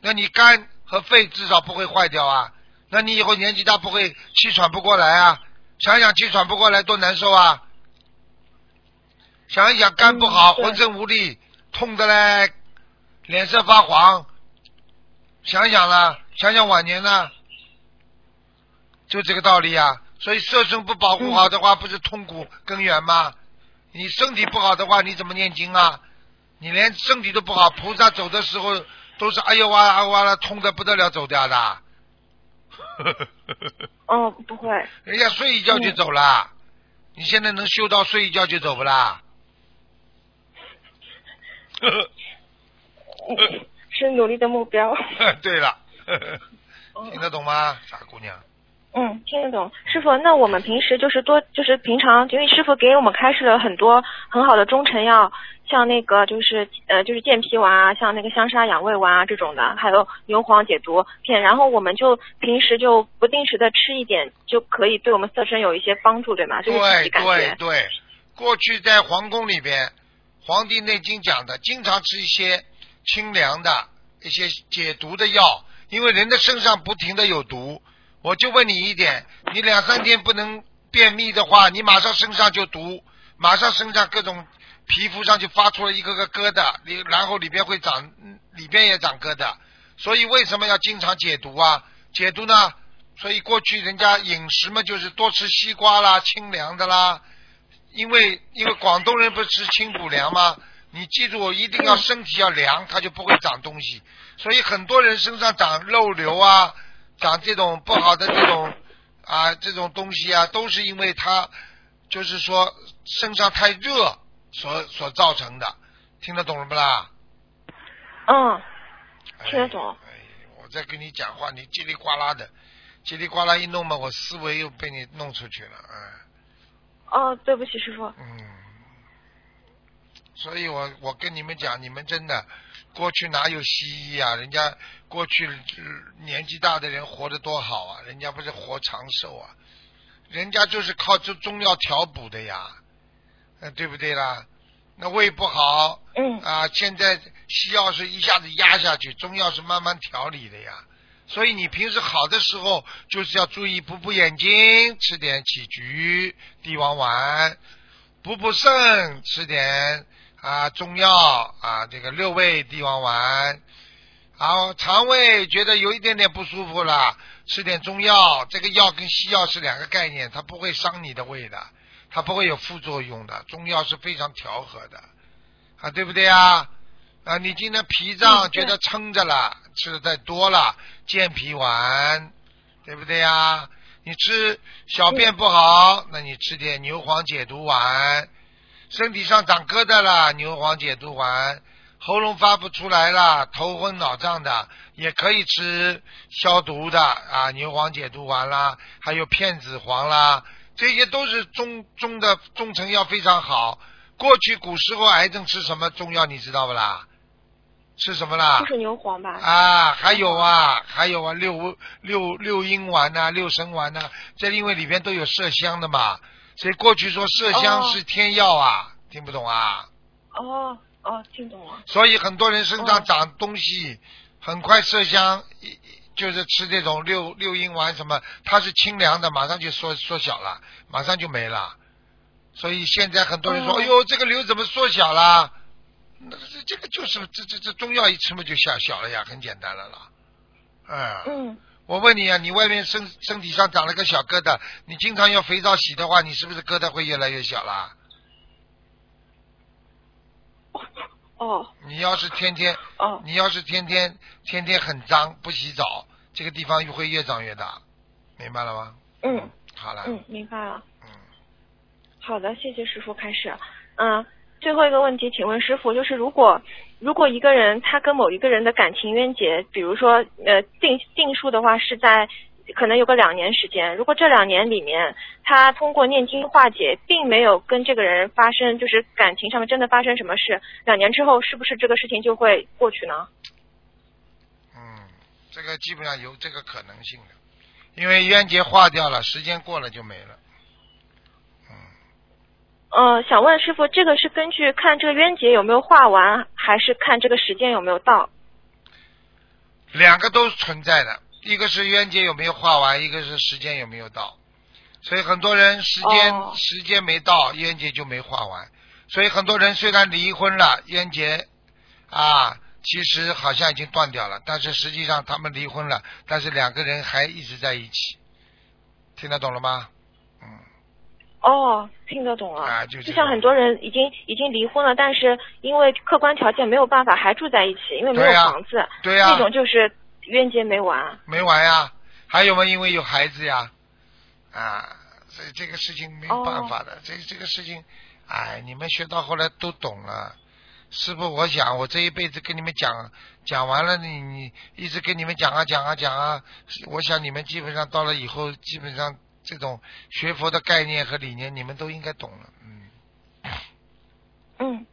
那你肝和肺至少不会坏掉啊。那你以后年纪大不会气喘不过来啊？想想气喘不过来多难受啊！想一想肝不好，浑身无力，痛的嘞，脸色发黄。想想了。想想晚年呢，就这个道理啊。所以色身不保护好的话，不是痛苦根源吗？你身体不好的话，你怎么念经啊？你连身体都不好，菩萨走的时候都是哎呦哇啦哇啦，痛的不得了走掉的。哦，不会。人家睡一觉就走了，你现在能修到睡一觉就走不啦？是努力的目标。对了。听得懂吗，傻姑娘？嗯，听得懂，师傅。那我们平时就是多，就是平常，因为师傅给我们开示了很多很好的中成药，像那个就是呃就是健脾丸啊，像那个香砂养胃丸啊这种的，还有牛黄解毒片，然后我们就平时就不定时的吃一点，就可以对我们色身有一些帮助，对吗？就是自己对感觉。对对，过去在皇宫里边，《黄帝内经》讲的，经常吃一些清凉的一些解毒的药，因为人的身上不停的有毒。我就问你一点，你两三天不能便秘的话，你马上身上就毒，马上身上各种皮肤上就发出了一个个疙瘩，里然后里边会长，嗯里边也长疙瘩。所以为什么要经常解毒啊？解毒呢？所以过去人家饮食嘛，就是多吃西瓜啦，清凉的啦。因为因为广东人不是吃清补凉吗？你记住，一定要身体要凉，它就不会长东西。所以很多人身上长肉瘤啊，长这种不好的这种啊这种东西啊，都是因为他就是说身上太热所所造成的。听得懂了不啦？嗯，听得懂哎。哎，我在跟你讲话，你叽里呱啦的，叽里呱啦一弄嘛，我思维又被你弄出去了，哎。哦，对不起，师傅。嗯，所以我我跟你们讲，你们真的过去哪有西医啊？人家过去呃年纪大的人活得多好啊，人家不是活长寿啊，人家就是靠这中药调补的呀，呃，对不对啦？那胃不好，嗯啊，现在西药是一下子压下去，中药是慢慢调理的呀。所以你平时好的时候，就是要注意补补眼睛，吃点杞菊、地黄丸；补补肾，吃点啊中药啊，这个六味地黄丸。然后肠胃觉得有一点点不舒服了，吃点中药。这个药跟西药是两个概念，它不会伤你的胃的，它不会有副作用的。中药是非常调和的，啊，对不对啊？啊，你今天脾脏觉得撑着了，吃的太多了，健脾丸，对不对呀？你吃小便不好，那你吃点牛黄解毒丸。身体上长疙瘩了，牛黄解毒丸。喉咙发不出来了，头昏脑胀的，也可以吃消毒的啊，牛黄解毒丸啦，还有片子黄啦，这些都是中中的中成药，非常好。过去古时候癌症吃什么中药，你知道不啦？吃什么啦？就是牛黄吧。啊，还有啊，还有啊，六六六阴丸呐、六神丸呐、这因为里边都有麝香的嘛，所以过去说麝香哦是天药啊，听不懂啊？哦哦，听懂了。所以很多人身上哦长东西，很快麝香就是吃这种六六阴丸什么，它是清凉的，马上就缩缩小了，马上就没了。所以现在很多人说，哦哎呦，这个瘤怎么缩小了？那这这个就是这这这中药一吃嘛就小小了呀，很简单了啦。嗯，嗯，我问你啊，你外面身身体上长了个小疙瘩，你经常用肥皂洗的话，你是不是疙瘩会越来越小啦？哦你要是天天哦你要是天天天天很脏不洗澡，这个地方会越长越大，明白了吗？嗯好了，嗯，明白了。嗯好的，谢谢师傅开始。嗯，最后一个问题，请问师傅，就是如果如果一个人他跟某一个人的感情冤结，比如说呃定定数的话是在可能有个两年时间，如果这两年里面他通过念经化解，并没有跟这个人发生就是感情上面真的发生什么事，两年之后是不是这个事情就会过去呢？嗯，这个基本上有这个可能性的，因为冤结化掉了，时间过了就没了。呃，想问师傅，这个是根据看这个冤结有没有化完，还是看这个时间有没有到？两个都存在的，一个是冤结有没有化完，一个是时间有没有到。所以很多人时间、哦时间没到，冤结就没化完。所以很多人虽然离婚了，冤结啊，其实好像已经断掉了，但是实际上他们离婚了，但是两个人还一直在一起。听得懂了吗？嗯，哦，听得懂了。啊就就像很多人已经已经离婚了，但是因为客观条件没有办法还住在一起，因为没有房子，对呀、那种就是冤结没完。没完呀，还有嘛，因为有孩子呀，啊，所以这个事情没有办法的，这这个事情，哎，你们学到后来都懂了。师傅，我想我这一辈子跟你们讲讲完了，你你一直跟你们讲啊讲啊讲啊，我想你们基本上到了以后，基本上这种学佛的概念和理念，你们都应该懂了，嗯。嗯。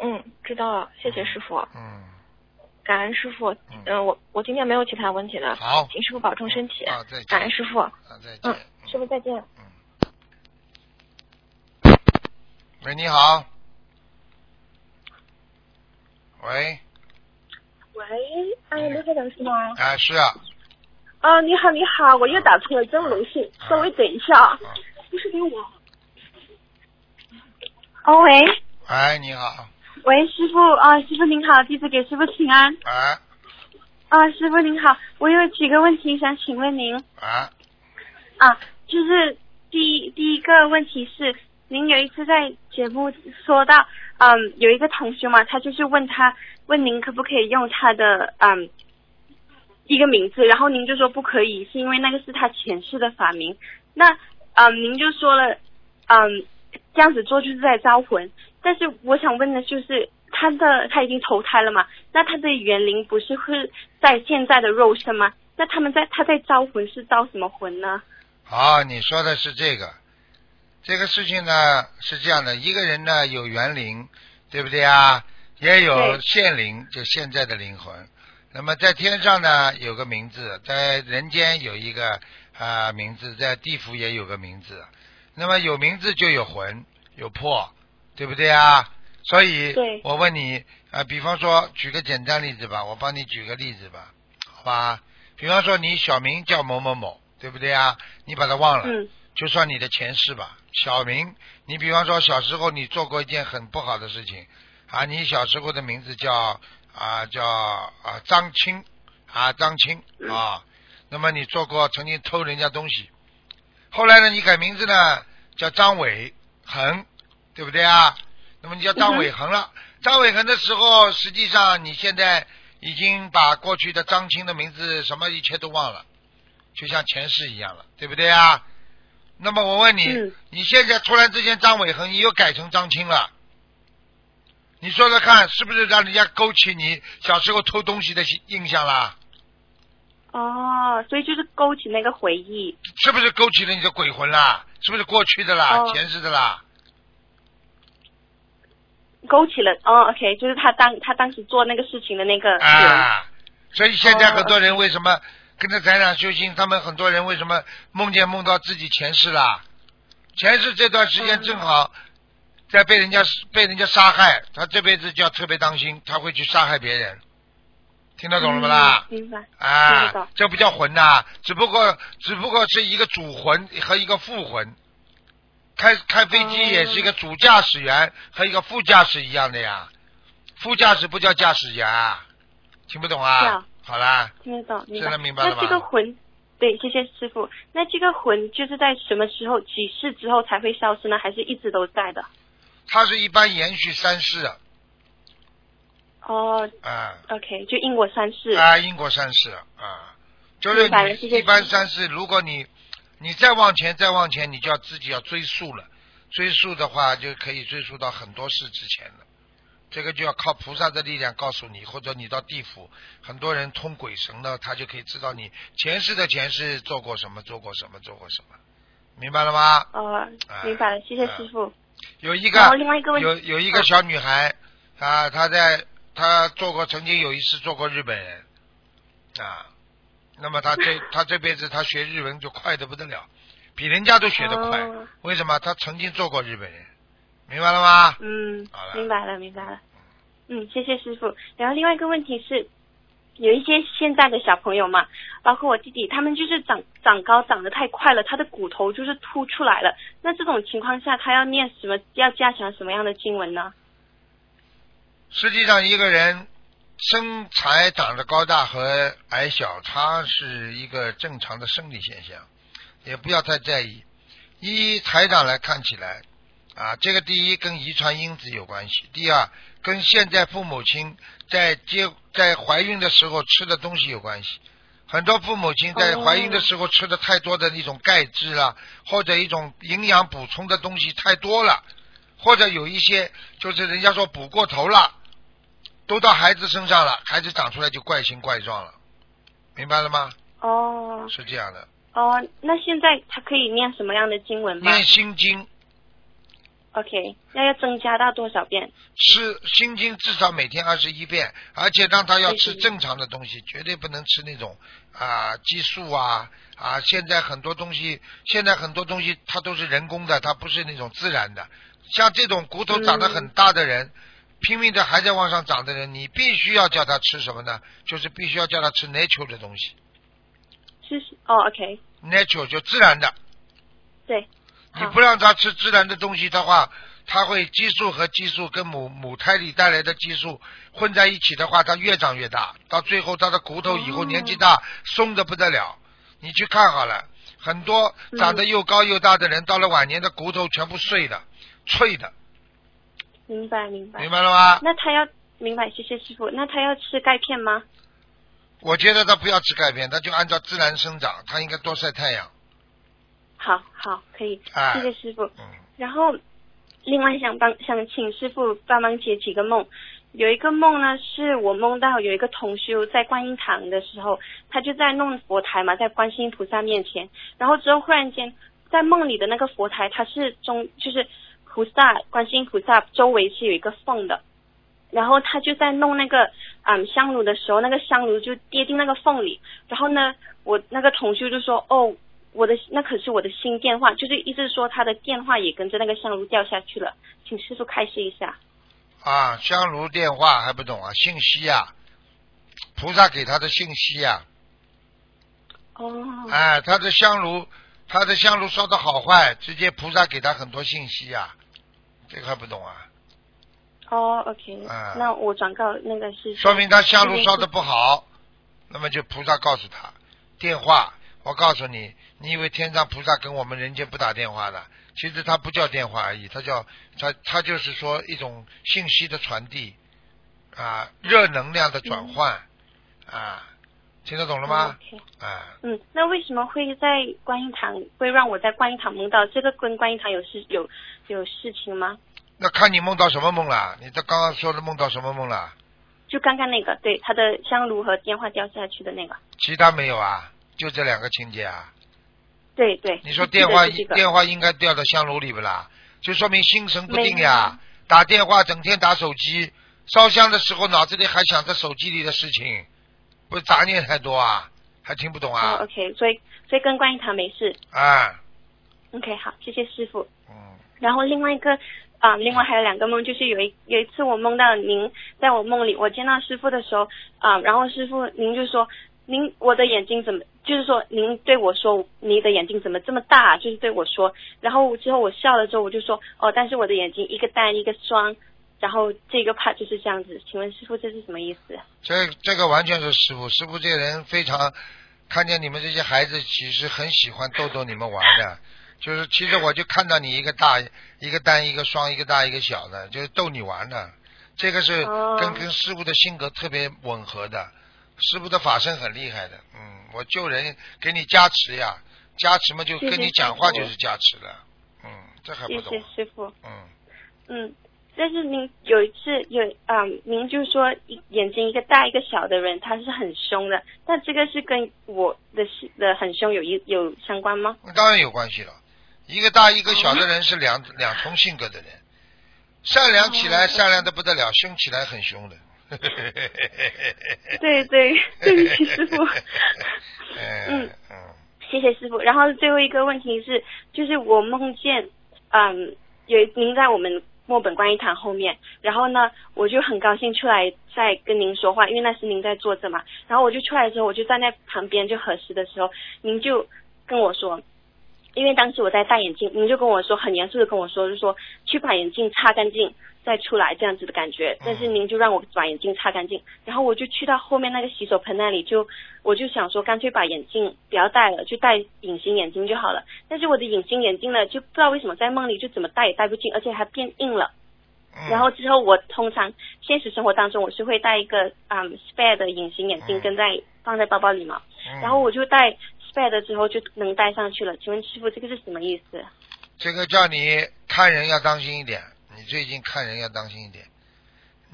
嗯，知道了，谢谢师傅。嗯。感恩师傅。嗯。我我今天没有其他问题了。好。请师傅保重身体。啊，再见。感恩师傅。啊，再见。嗯，师傅再见。嗯。喂，你好。喂。喂，哎，刘科长是吗？哎，是啊。啊，你好，你好，我又打错了，真荣幸。稍微等一下啊。不是给我。哦，喂。哎，你好。喂，师傅啊，师傅您好，弟子给师傅请安。哎。啊，师傅您好，我有几个问题想请问您。啊。啊，就是第一第一个问题是，您有一次在节目说到。嗯，有一个同学嘛，他就是问他问您可不可以用他的嗯一个名字，然后您就说不可以，是因为那个是他前世的法名。那嗯，您就说了嗯这样子做就是在招魂，但是我想问的就是他的他已经投胎了嘛，那他的园灵不是会在现在的肉身吗？那他们在他在招魂是招什么魂呢？好，你说的是这个。这个事情呢是这样的，一个人呢有园灵，对不对啊？也有现灵，就现在的灵魂。那么在天上呢有个名字，在人间有一个啊名字，在地府也有个名字。那么有名字就有魂，有魄，对不对啊？所以，我问你啊，比方说举个简单例子吧，我帮你举个例子吧，好吧？比方说你小名叫某某某，对不对啊？你把它忘了。就算你的前世吧，小名，你比方说小时候你做过一件很不好的事情啊，你小时候的名字叫啊叫啊张青啊张青啊，那么你做过曾经偷人家东西，后来呢你改名字呢叫张伟恒，对不对啊？那么你叫张伟恒了，张伟恒的时候，实际上你现在已经把过去的张青的名字什么一切都忘了，就像前世一样了，对不对啊？那么我问你，你现在突然之间张伟恒，你又改成张青了，你说说看，是不是让人家勾起你小时候偷东西的印象啦？哦，所以就是勾起那个回忆。是不是勾起了你的鬼魂啦？是不是过去的啦？前世的啦？勾起了哦，OK，就是他当他当时做那个事情的那个啊，所以现在很多人为什么？跟着咱俩修行，他们很多人为什么梦见梦到自己前世啦？前世这段时间正好在被人家被人家杀害，他这辈子就要特别当心，他会去杀害别人。听得懂了吗啦？明白。啊，这不叫魂呐，只不过只不过是一个主魂和一个副魂。开开飞机也是一个主驾驶员和一个副驾驶一样的呀，副驾驶不叫驾驶员，听不懂啊？好啦，听得懂，现在明白了那这个魂，对，谢谢师傅。那这个魂就是在什么时候几世之后才会消失呢？还是一直都在的？它是一般延续三世。哦。啊。OK，就因果三世。啊，因果三世啊，就是你一般三世，如果你你再往前再往前，你就要自己要追溯了。追溯的话，就可以追溯到很多世之前了。这个就要靠菩萨的力量告诉你，或者你到地府，很多人通鬼神的，他就可以知道你前世的前世做过什么，做过什么，做过什么，明白了吗？哦，明白了，谢谢师傅。有一个，有有一个小女孩啊，她在她做过，曾经有一次做过日本人啊，那么她这 她这辈子她学日文就快的不得了，比人家都学得快，为什么？她曾经做过日本人。明白了吗？嗯，明白了，明白了。嗯，谢谢师傅。然后另外一个问题是，有一些现在的小朋友嘛，包括我弟弟，他们就是长长高长得太快了，他的骨头就是凸出来了。那这种情况下，他要念什么？要加强什么样的经文呢？实际上，一个人身材长得高大和矮小，他是一个正常的生理现象，也不要太在意。依台长来看起来。啊，这个第一跟遗传因子有关系，第二跟现在父母亲在接在怀孕的时候吃的东西有关系。很多父母亲在怀孕的时候吃的太多的那种钙质啦，或者一种营养补充的东西太多了，或者有一些就是人家说补过头了，都到孩子身上了，孩子长出来就怪形怪状了，明白了吗？哦。是这样的，哦，那现在他可以念什么样的经文吗？念心经？OK，那要增加到多少遍？吃心经至少每天二十一遍，而且让他要吃正常的东西，绝对不能吃那种啊激素啊啊！现在很多东西，现在很多东西它都是人工的，它不是那种自然的。像这种骨头长得很大的人，拼命的还在往上长的人，你必须要叫他吃什么呢？就是必须要叫他吃 natural 的东西是哦，OK，，natural 就自然的。对，你不让他吃自然的东西的话，他会激素和激素跟母母胎里带来的激素混在一起的话，他越长越大，到最后他的骨头以后哦年纪大，松的不得了。你去看好了，很多长得又高又大的人，到了晚年的骨头全部碎的、脆的，明白明白。明白了吗？那他要明白，谢谢师傅。那他要吃钙片吗？我觉得他不要吃钙片，他就按照自然生长，他应该多晒太阳。好好，可以，哎谢谢师傅。嗯，然后，另外想帮想请师傅帮忙解几个梦。有一个梦呢，是我梦到有一个同修在观音堂的时候，他就在弄佛台嘛，在观世音菩萨面前，然后之后忽然间在梦里的那个佛台，它是中就是菩萨观世音菩萨周围是有一个缝的，然后他就在弄那个嗯香炉的时候，那个香炉就跌进那个缝里，然后呢，我那个同修就说哦。我的那可是我的新电话，就是意思是说他的电话也跟着那个香炉掉下去了，请师傅开示一下。啊，香炉电话还不懂啊？信息呀、菩萨给他的信息呀、哦，哎，他的香炉，他的香炉烧的好坏，直接菩萨给他很多信息呀、这个还不懂啊？哦，OK，、啊那我转告那个是说明他香炉烧的不好，那么就菩萨告诉他，电话，我告诉你，你以为天上菩萨跟我们人间不打电话的？其实它不叫电话而已，它叫它它就是说一种信息的传递啊，热能量的转换啊，听得懂了吗啊，嗯，那为什么会在观音堂会让我在观音堂梦到这个跟观音堂有事有有事情吗？那看你梦到什么梦了？你这刚刚说的梦到什么梦了？就刚刚那个，对，他的香炉和电话掉下去的那个，其他没有啊？就这两个情节啊？对对。你说电话是这个电话应该掉到香炉里不啦？就说明心神不定呀。打电话整天打手机，烧香的时候脑子里还想着手机里的事情，不是杂念太多啊？还听不懂哦啊？，OK，所以所以跟观音堂没事。啊，OK，好，谢谢师傅。嗯，然后另外一个啊、另外还有两个梦，就是有一有一次我梦到您在我梦里，我见到师傅的时候啊、然后师傅您就说您我的眼睛怎么，就是说您对我说你的眼睛怎么这么大，就是对我说，然后之后我笑了之后我就说哦，但是我的眼睛一个单一个双，然后这个 part 就是这样子，请问师傅这是什么意思？这这个完全是师傅，师傅这个人非常看见你们这些孩子，其实很喜欢逗逗你们玩的。就是其实我就看到你一个大一个单一个双一个大一个小的，就是逗你玩的。这个是哦跟跟师傅的性格特别吻合的，师傅的法身很厉害的。嗯，我救人给你加持呀，加持嘛就跟你讲话就是加持了。嗯，这还不懂谢谢？师傅。嗯，嗯，但是您有一次有啊、您就说一眼睛一个大一个小的人，他是很凶的，那这个是跟我的是的很凶有一有相关吗？当然有关系了。一个大一个小的人是两两重性格的人，善良起来哦善良的不得了，凶起来很凶的。对对，对不起师傅。嗯嗯，谢谢师傅。然后最后一个问题是，就是我梦见，嗯，有您在我们墨本观音堂后面，然后呢，我就很高兴出来再跟您说话，因为那时您在坐着嘛。然后我就出来的时候，我就站在旁边就核实的时候，您就跟我说。因为当时我在戴眼镜，您就跟我说，很严肃的跟我说，就说去把眼镜擦干净再出来这样子的感觉。但是您就让我把眼镜擦干净，然后我就去到后面那个洗手盆那里，就我就想说，干脆把眼镜不要戴了，就戴隐形眼镜就好了。但是我的隐形眼镜呢，就不知道为什么在梦里就怎么戴也戴不进，而且还变硬了。嗯然后之后我通常现实生活当中我是会戴一个嗯 spare 的隐形眼镜嗯跟在放在包包里嘛，嗯然后我就戴 spare 的之后就能戴上去了。请问师傅这个是什么意思？这个叫你看人要当心一点，你最近看人要当心一点。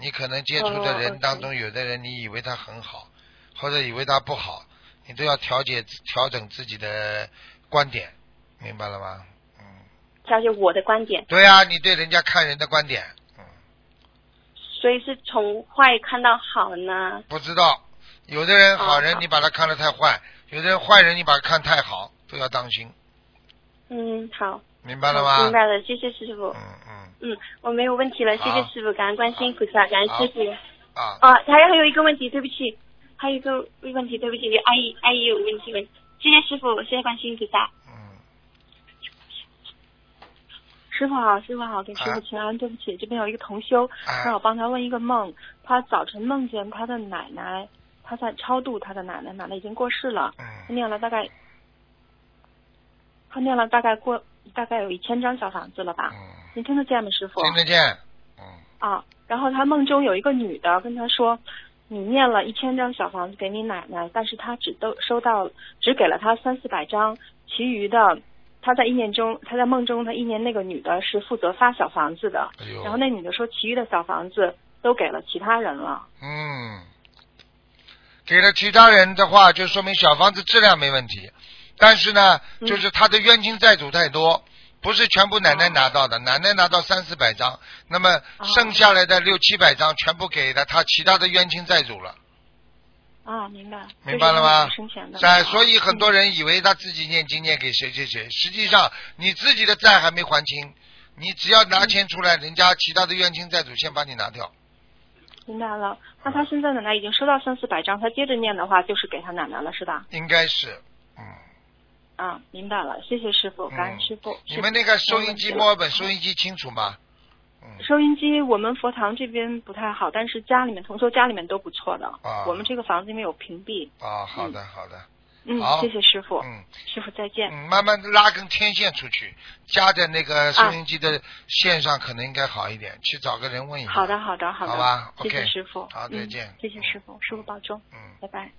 你可能接触的人当中，有的人你以为他很好，或者以为他不好，你都要调节调整自己的观点，明白了吗？嗯。调节我的观点。对啊，你对人家看人的观点，嗯。所以是从坏看到好呢？不知道，有的人好人你把他看得太坏，有的坏人你把他看太好，都要当心。嗯，好。明白了吗？明白了，谢谢师傅。嗯嗯。嗯，我没有问题了，谢谢师傅，感恩观世音菩萨，感恩师傅。啊。啊，还还有一个问题，对不起，还有一个问题，对不起，阿姨阿姨有问题问，谢谢师傅，谢谢观世音菩萨。嗯。师傅好，师傅好，给师傅请安，对不起，这边有一个同修，让我帮他问一个梦，他早晨梦见他的奶奶，他在超度他的奶奶，奶奶已经过世了，他念了大概，他念了大概过。大概有一千张小房子了吧？您听得见吗，师傅？听得见。嗯。啊，然后他梦中有一个女的跟他说：“你念了一千张小房子给你奶奶，但是他只都收到，只给了他三四百张，其余的他在意念中，他在梦中，他意念那个女的是负责发小房子的。然后那女的说，其余的小房子都给了其他人了。嗯，给了其他人的话，就说明小房子质量没问题。但是呢，就是他的冤亲债主太多，不是全部奶奶拿到的，奶奶拿到三四百张，那么剩下来的六七百张全部给了他其他的冤亲债主了。啊，明白。明白了吗？在，所以很多人以为他自己念经念给谁谁谁，实际上你自己的债还没还清，你只要拿钱出来，人家其他的冤亲债主先把你拿掉。明白了，那他现在奶奶已经收到三四百张，他接着念的话就是给他奶奶了，是吧？应该是，嗯。啊，明白了，谢谢师傅，感恩师傅。你们那个收音机，墨尔本收音机清楚吗？收音机我们佛堂这边不太好，但是家里面同修家里面都不错的。啊。我们这个房子里面有屏蔽。啊，好的好的。嗯，谢谢师傅。嗯。师傅再见。嗯，慢慢拉根天线出去，加在那个收音机的线上，可能应该好一点。去找个人问一下。好的好的好的。好吧。谢谢师傅。好，再见。谢谢师傅，师傅保重。嗯。拜拜。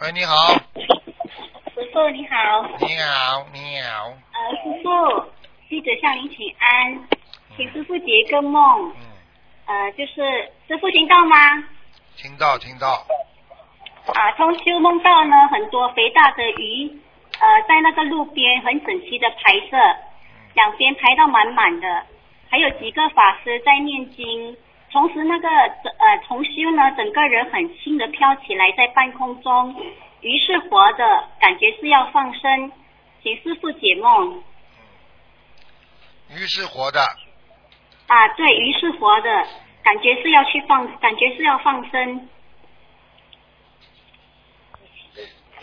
喂，你好。师傅你好。你好，你好。呃，师傅，记者向您请安，请师傅解一个梦。嗯。呃，就是师傅听到吗？听到，听到。啊，通修梦到呢，很多肥大的鱼，呃，在那个路边很整齐的排着，两边排到满满的，还有几个法师在念经。同时，那个呃，重修呢，整个人很轻的飘起来，在半空中，鱼是活的，感觉是要放生，请师傅解梦。鱼是活的。啊，对，鱼是活的，感觉是要去放，感觉是要放生。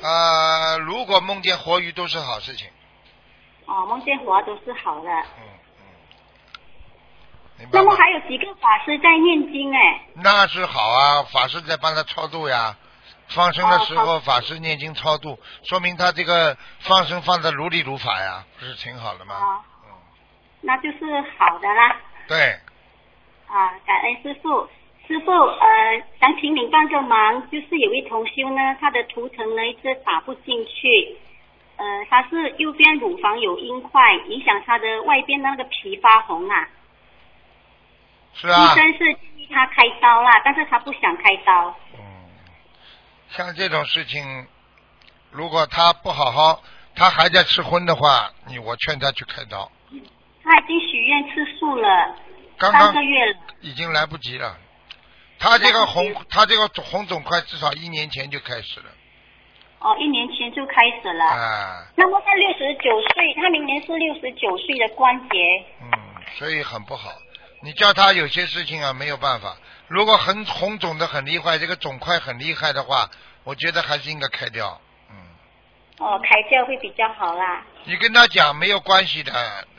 呃，如果梦见活鱼都是好事情。哦，梦见活都是好的。嗯。那么还有几个法师在念经哎？那是好啊，法师在帮他超度呀。放生的时候，法师念经超度，说明他这个放生放的如理如法呀，不是挺好的吗？嗯，那就是好的啦。对。啊，感恩师傅，师傅呃，想请你帮个忙，就是有一同修呢，他的图腾呢一直打不进去，呃，他是右边乳房有硬块，影响他的外边那个皮发红啊。是啊，医生是建议他开刀啦，但是他不想开刀。嗯，像这种事情，如果他不好好，他还在吃荤的话，你我劝他去开刀。他已经许愿吃素了，三个月了，已经来不及了。他这个红，他这个红肿块至少一年前就开始了。哦，一年前就开始了。啊。那么他六十九岁，他明年是六十九岁的关节。嗯，所以很不好。你叫他有些事情啊没有办法，如果很红肿的很厉害，这个肿块很厉害的话，我觉得还是应该开掉。嗯。哦，开掉会比较好啦。你跟他讲没有关系的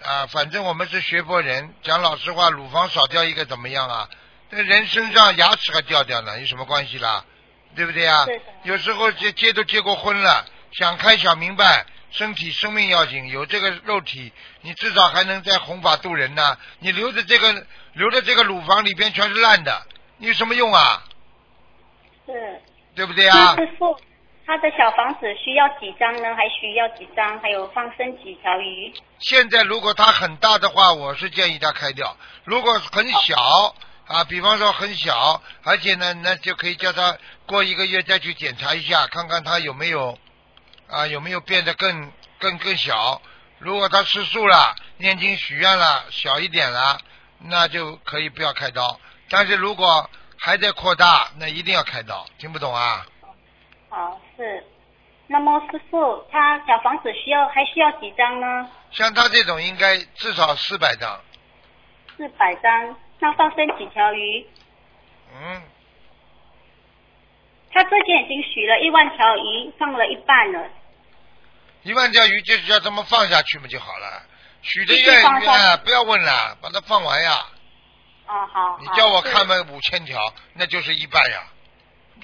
啊，反正我们是学佛人，讲老实话，乳房少掉一个怎么样啊？这个人身上牙齿还掉掉呢，有什么关系啦？对不对啊？有时候结结都结过婚了，想开想明白。身体生命要紧，有这个肉体，你至少还能在弘法度人呢。你留着这个，留着这个乳房里边全是烂的，你有什么用啊？对。对不对啊？师傅，他的小房子需要几张呢？还需要几张？还有放生几条鱼？现在如果它很大的话，我是建议它开掉；如果很小啊，比方说很小，而且呢，那就可以叫他过一个月再去检查一下，看看他有没有啊有没有变得更更更小。如果他吃素了，念经许愿了，小一点了，那就可以不要开刀。但是如果还在扩大，那一定要开刀。听不懂啊？好，是。那么师傅，他小房子需要还需要几张呢？像他这种应该至少四百张。四百张，那放生几条鱼？嗯，他之前已经许了一万条鱼，放了一半了。一万条鱼就是要这么放下去嘛就好了。许的愿继续放下愿不要问了，把它放完呀。哦，好。你叫我看嘛五千条，那就是一半呀。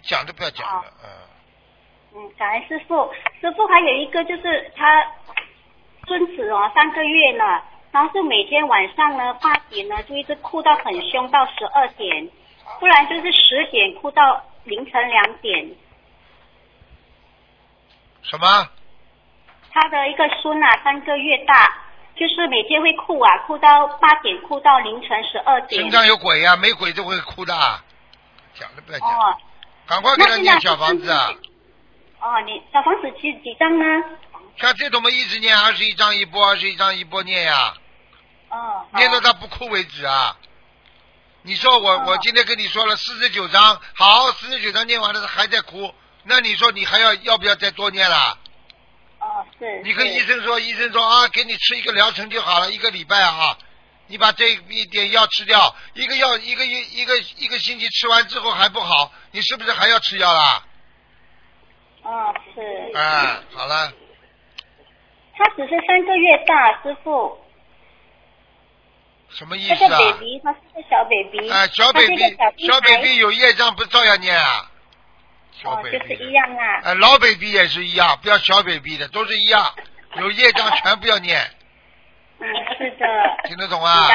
讲都不要讲了，嗯。嗯，感恩师傅。师傅还有一个就是他孙子哦，三个月了，然后是每天晚上呢八点呢就一直哭到很凶，到十二点，不然就是十点哭到凌晨两点。什么？他的一个孙啊，三个月大，就是每天会哭啊，哭到八点，哭到凌晨十二点。身上有鬼呀、没鬼就会哭的。讲都不要讲，哦赶快给他念小房子啊！哦，你小房子几几张呢？像这种嘛，一直念二十一章一波，二十一章一波念呀，哦，念到他不哭为止啊。你说我、我今天跟你说了四十九章，好，四十九章念完了还在哭，那你说你还要要不要再多念了？哦，是。你跟医生说，医生说啊，给你吃一个疗程就好了，一个礼拜啊，你把这一点药吃掉，一个药一个一一个一个星期吃完之后还不好，你是不是还要吃药啦？哦，是。啊，好了，他只是三个月大，师傅。什么意这个思啊？baby 他是个小 baby。啊，小 baby 小 baby 有业障，不照样念啊？小哦，baby 就是一样啊。啊，老 baby 也是一样，不要小 baby 的，都是一样，有业障全不要念，嗯，是的。听得懂啊？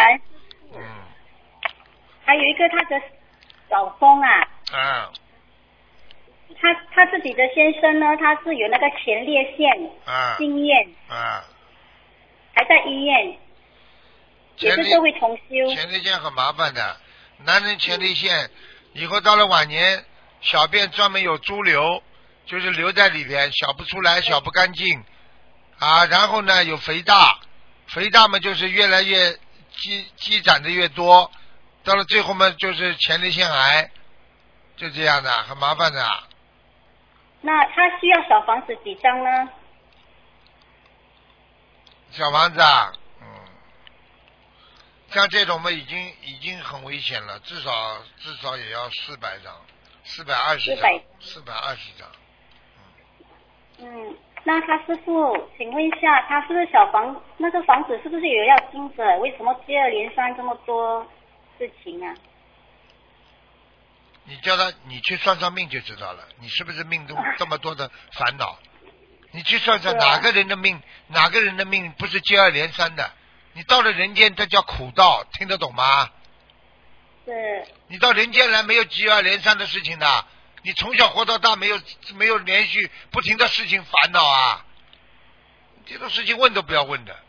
嗯还有一个他的老公啊，啊他他自己的先生呢，他是有那个前列腺啊经验，啊！还在医院，也是社会重修。前列腺很麻烦的，男人前列腺以后到了晚年，小便专门有猪瘤，就是留在里边，小不出来，小不干净啊。然后呢，有肥大，肥大嘛就是越来越积积攒的越多，到了最后嘛就是前列腺癌，就这样的，很麻烦的。那他需要小房子几张呢？小房子啊，嗯，像这种嘛已经已经很危险了，至少至少也要四百张，四百二十张四百二十张。嗯，那他师傅，请问一下，他是不是小房那个房子是不是也要金子？为什么接二连三这么多事情啊？你叫他，你去算算命就知道了，你是不是命中 这么多的烦恼？你去算算哪个人的命，哪个人的命不是接二连三的？你到了人间，这叫苦道，听得懂吗？对你到人间来没有接二连三的事情的，你从小活到大没有没有连续不停的事情烦恼啊，这种事情问都不要问的，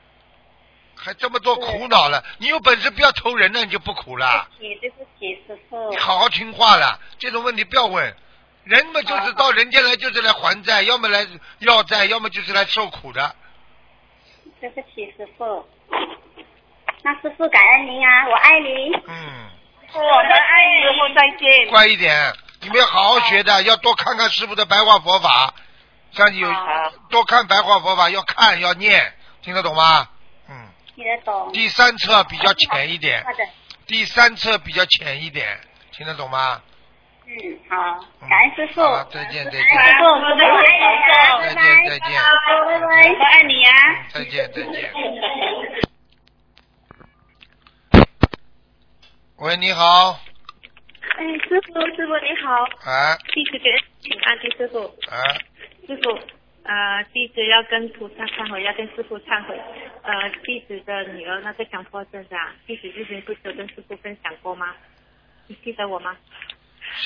还这么多苦恼了，你有本事不要投人呢，你就不苦了。对不起，对不起，师傅你。好好听话了，这种问题不要问。人嘛，就是到人间来就是来还债，要么来要债，要么就是来受苦的。对不起，师傅。那师傅感恩您啊，我爱您。嗯，我们爱你，师傅再见。乖一点，你们要好好学的，要多看看师傅的白话佛法。像你有多看白话佛法，要看要念，听得懂吗？嗯。听得懂。第三册比较浅一点好，的，第三册比较浅一点，听得懂吗？嗯，好，感恩师傅。好，再见再见，师傅，我们爱你啊，再见拜拜。再见，好，拜拜。我爱你呀。再见再见。喂，你好，哎，师傅，师傅你好，哎弟子给请安，弟师傅，哎，师傅，呃，弟子要跟菩萨忏悔，要跟师傅忏悔。呃，弟子的女儿那个强迫症的、啊，弟子之前不是有跟师傅分享过吗？你记得我吗？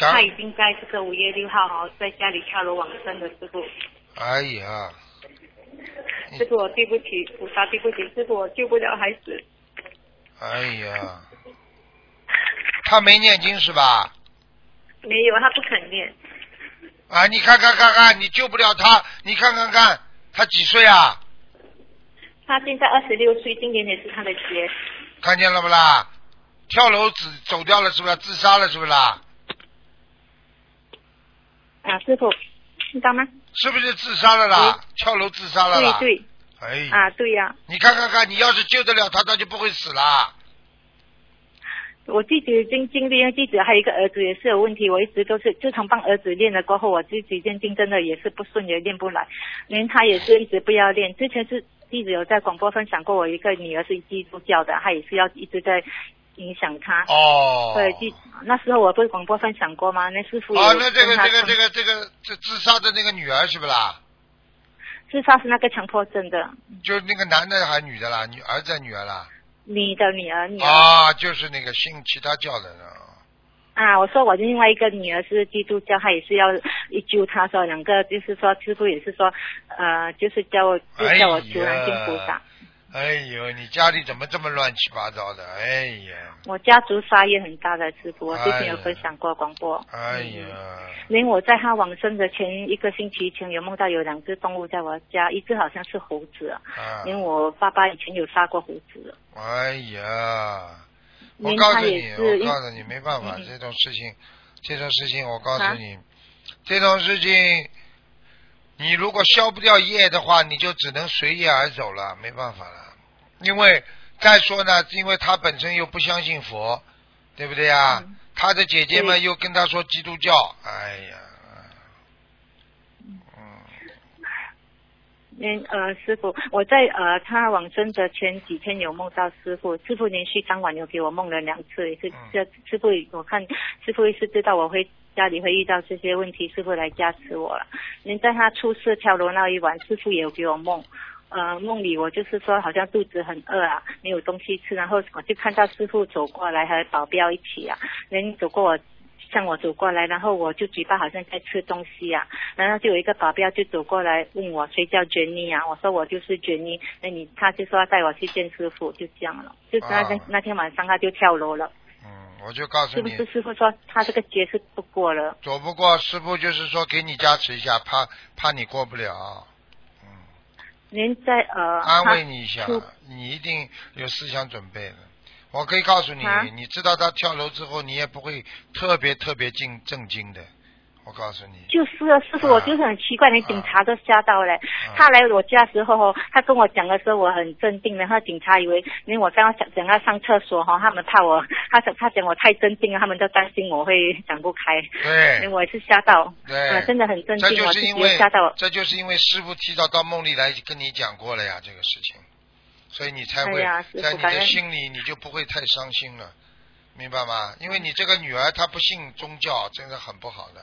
他已经在这个五月六号哦，在家里跳楼往生的师傅。哎呀，师傅，我对不起菩萨，对不起师傅，我救不了孩子。哎呀，他没念经是吧？没有，他不肯念。啊，你看看看看，你救不了他，你看看看，他几岁啊？他现在二十六岁，今年也是他的节。看见了不啦？跳楼自走掉了是不是？自杀了是不是啦？啊，师傅，听到吗？是不是自杀了啦？跳楼自杀了啦？对对。哎。啊，对呀、你看看看，你要是救得了他，他就不会死啦。我自己已经经历，因为自己还有一个儿子也是有问题，我一直都是自从帮儿子练了过后，我自己练经真的也是不顺，也练不来。连他也是一直不要练，之前是弟子有在广播分享过，我一个女儿是基督教的，她也是要一直在影响她。哦。对，记那时候我不是广播分享过吗？那师傅啊，那这个这个这个这个这自杀的那个女儿是不啦？自杀是那个强迫症的，就是那个男的还是女的啦？女儿子女儿啦？你的女儿，女儿。啊，就是那个信其他教的人。啊，我说我另外一个女儿是基督教，她也是要一救她，说两个就是说师傅也是说，呃，就是叫我就叫我求南京菩萨。哎呦，你家里怎么这么乱七八糟的？哎呀，我家族杀业很大的师傅，我之前有分享过广播。哎呀，连我在他往生的前一个星期前，有梦到有两只动物在我家，一只好像是猴子，啊因为我爸爸以前有杀过猴子。哎呀，我告诉你，我告诉你，没办法，嗯这种事情，这种事情，我告啊诉你，这种事情，你如果消不掉业的话，你就只能随业而走了，没办法了。因为再说呢，因为他本身又不相信佛，对不对啊？他的姐姐们又跟他说基督教，哎呀，嗯呃，师傅，我在呃他往生的前几天有梦到师傅，师傅连续当晚有给我梦了两次，也是这师傅我看师傅是知道我会家里会遇到这些问题，师傅来加持我了。您在他出事跳楼那一晚，师傅也有给我梦。呃，梦里我就是说好像肚子很饿啊，没有东西吃，然后我就看到师傅走过来，和保镖一起啊，人走过我向我走过来，然后我就嘴巴好像在吃东西啊，然后就有一个保镖就走过来问我谁叫 Jenny 啊，我说我就是 Jenny，那你他就说要带我去见师傅，就这样了，就是那天、啊那天晚上他就跳楼了，嗯我就告诉你。是不是，师傅说他这个劫是不过了？走不过师傅就是说给你加持一下，怕怕你过不了，您在呃安慰你一下，你一定有思想准备的。我可以告诉你，啊你知道他跳楼之后，你也不会特别特别惊震惊的。我告诉你，就是啊，师傅，我就是很奇怪，连警察都吓到嘞。啊他来我家时候哦，他跟我讲的时候，我很镇定，然后警察以为因为我刚刚想想要上厕所哈，他们怕我，他想他讲我太镇定了，他们都担心我会想不开。对因为我也是吓到，对呃，真的很镇这定，我就是因为吓到。这就是因为师傅提早到梦里来跟你讲过了呀，这个事情，所以你才会在你的心里你就不会太伤心了，明白吗？因为你这个女儿她不信宗教，真的很不好的。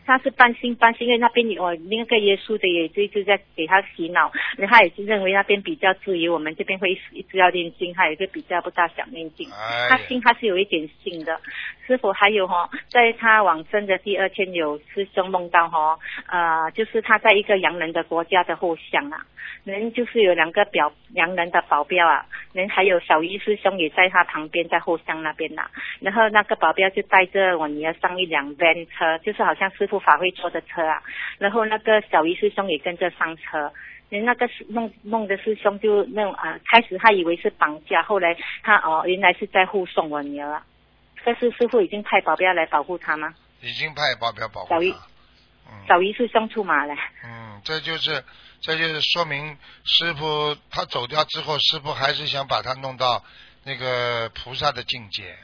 他是半信半信，因为那边有我那个耶稣的也一直在给他洗脑，然后他也是认为那边比较自由，我们这边会一直要念经，他也是比较不大想念经。哎他信他是有一点信的。师傅还有哈、在他往生的第二天，有师兄梦到哈、呃，就是他在一个洋人的国家的后巷啊，人就是有两个表洋人的保镖啊，人还有小鱼师兄也在他旁边，在后巷那边呐、然后那个保镖就带着我女儿上一辆 van 车，就是好像师傅法会坐的车啊。然后那个小鱼师兄也跟着上车。人那个师梦梦的师兄就那种啊、开始他以为是绑架，后来他哦原来是在护送我女儿啊。可是师傅已经派保镖来保护他吗？已经派保镖保护小鱼，小鱼师兄出马了。嗯，这就是这就是说明师傅他走掉之后，师傅还是想把他弄到那个菩萨的境界。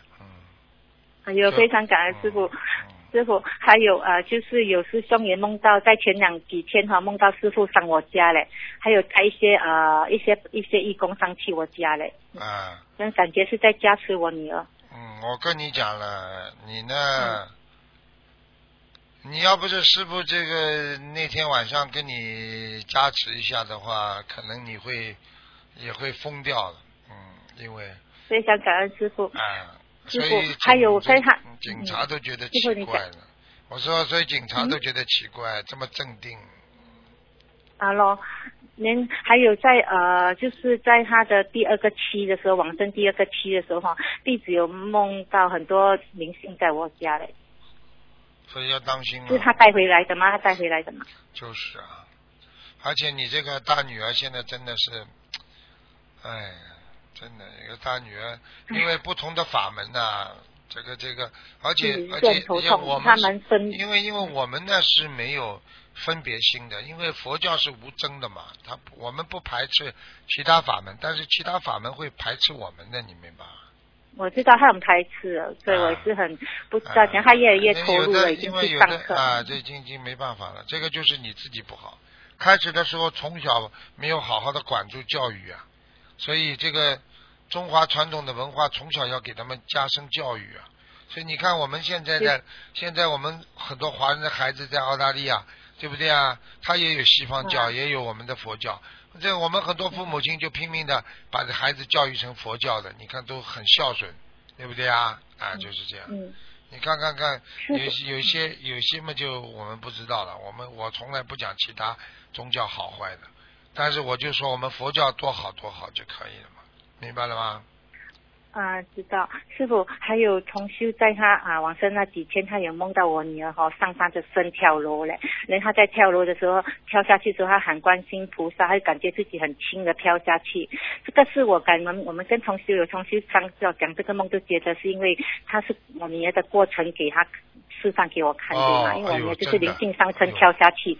哎呦，非常感恩师傅。师傅，还有呃，就是有师兄也梦到在前两几天哈、梦到师傅上我家嘞，还有带一些呃一些一些义工上去我家嘞，啊，那感觉是在加持我女儿。嗯，我跟你讲了，你呢？你要不是师傅这个那天晚上跟你加持一下的话，可能你会也会疯掉的，嗯，因为非常感恩师傅。啊，师所以傅，还有在他警察都觉得奇怪了。我说，所以警察都觉得奇怪，这么镇定。啊喽，您还有在呃，就是在他的第二个期的时候，往生第二个期的时候哈，弟子有梦到很多明星在我家嘞，所以要当心啊。是他带回来的吗？他带回来的吗？就是啊，而且你这个大女儿现在真的是，哎呀，真的一个大女儿，因为不同的法门呐、这个这个，而且嗯而且很头而且痛他我们因为因为我们呢是没有分别心的，因为佛教是无争的嘛，他我们不排斥其他法门，但是其他法门会排斥我们的，你明白吗？我知道他很排斥了，所以我也是很不知道，讲他越来越投入了，已经因为有去上课。的啊，这已经已经没办法了，这个就是你自己不好。开始的时候从小没有好好的管住教育啊，所以这个中华传统的文化从小要给他们加深教育啊。所以你看我们现在的现在我们很多华人的孩子在澳大利亚，对不对啊？他也有西方教，嗯也有我们的佛教。这我们很多父母亲就拼命的把这孩子教育成佛教的，你看都很孝顺，对不对啊？啊，就是这样。嗯，你看看看，是有些有些有些嘛，就我们不知道了。我们我从来不讲其他宗教好坏的，但是我就说我们佛教多好多好就可以了嘛，明白了吗？啊，知道师傅，还有重修在他啊往生那几天，他有梦到我女儿哈、上山的升跳楼嘞，然后他在跳楼的时候跳下去的时候，他喊观世音菩萨，他就感觉自己很轻的跳下去。这个是我感我们我们跟重修有重修上要讲这个梦，就觉得是因为他是我女儿的过程给他示范给我看的嘛？哦因为我女儿就是哎呦真的灵性上升跳下去，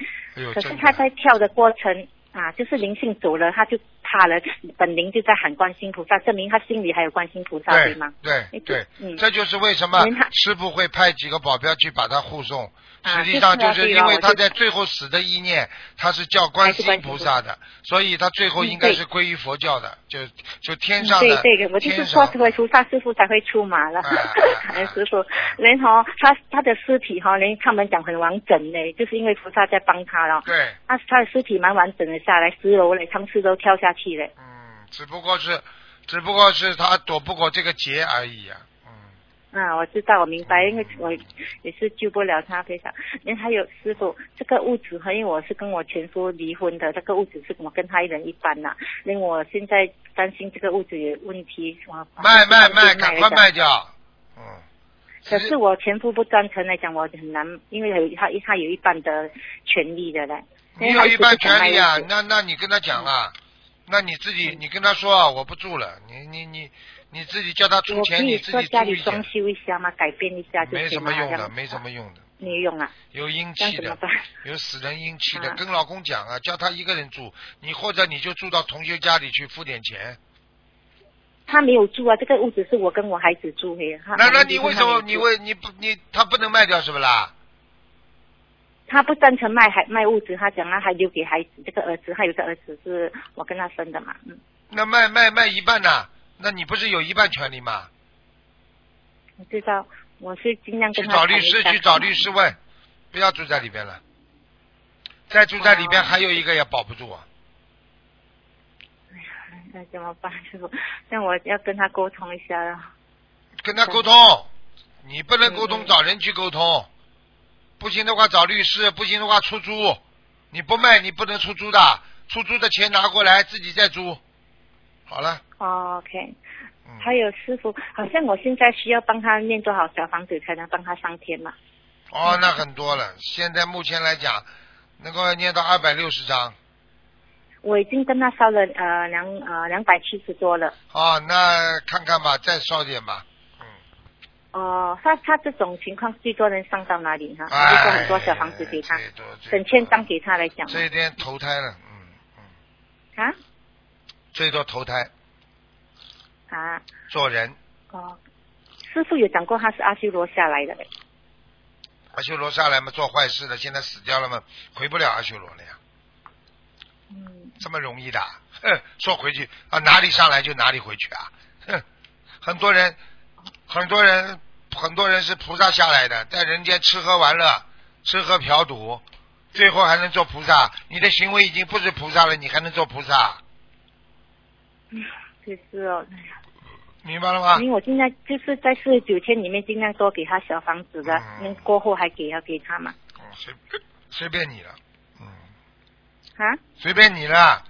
可是他在跳的过程啊，就是灵性走了，他就怕了，本灵就在喊观世音菩萨，证明他心里还有观世音菩萨，对对吗？对哎对，嗯这就是为什么他师傅会派几个保镖去把他护送。啊实际上就是因为他在最后死的意念，他是叫观世音菩萨的，所以他最后应该是归于佛教的，就就天上的对对的，我就是天说上，回菩萨师傅才会出马了，师傅，然后他他的尸体哈，连他们讲很完整呢，就是因为菩萨在帮他了，对，他他的尸体蛮完整的下来，十楼嘞，他们四楼跳下去嘞，嗯只不过是只不过是他躲不过这个劫而已啊。啊，我知道，我明白，因为我也是救不了他，非常。因为还有师傅，这个屋子哈，因为我是跟我前夫离婚的，这个屋子是我跟他一人一半呐、因为我现在担心这个屋子有问题，我卖卖卖，赶快了卖掉。嗯，可是我前夫不赞成来讲，我很难，因为有他他有一半的权利的嘞。你有一半权利啊，那那你跟他讲啊，那你自己你跟他说啊，我不住了，你你你你自己叫他出钱，你自己说家里住一点，装修一下嘛？改变一下就没？什么用的，没什么用的，没用啊。有阴气的有死人阴气的，啊跟老公讲啊，叫他一个人住，你或者你就住到同学家里去付点钱。他没有住啊，这个屋子是我跟我孩子住的。那那你为什么你为你不你他不能卖掉是不啦？他不赞成卖孩卖物质，他讲他还留给孩子这个儿子，还有个儿子是我跟他生的嘛，嗯，那卖卖卖一半呐、那你不是有一半权利吗？我知道，我是尽量去跟他找律师，去找律师问，不要住在里边了。再住在里边哦还有一个也保不住啊。哎呀那怎么办，师傅？那我要跟他沟通一下了。跟他沟通，你不能沟通，找人去沟通。不行的话找律师，不行的话出租。你不卖，你不能出租的，出租的钱拿过来自己再租。好了，哦 OK，嗯还有师傅，好像我现在需要帮他念多少小房子才能帮他上天嘛？哦，那很多了。现在目前来讲，能够念到二百六十章。我已经跟他烧了呃两呃两百七十多了。哦，那看看吧，再烧点吧。哦，他他这种情况最多能上到哪里哈？哎就说很多小房子给他，整千张给他来讲嘛。这一天投胎了，嗯，啊最多投胎啊做人。哦，师傅有讲过他是阿修罗下来的嘞。阿修罗下来嘛，做坏事的，现在死掉了嘛，回不了阿修罗了呀。嗯，这么容易的？哼，说回去啊，哪里上来就哪里回去啊？哼，很多人，很多人，很多人是菩萨下来的，在人间吃喝玩乐，吃喝嫖赌，最后还能做菩萨。你的行为已经不是菩萨了，你还能做菩萨？嗯就是哦，哎呀明白了吗？因为我现在就是在四十九天里面尽量多给他小房子的，嗯那过后还给要给他嘛？哦，随随便你了，嗯啊？随便你了。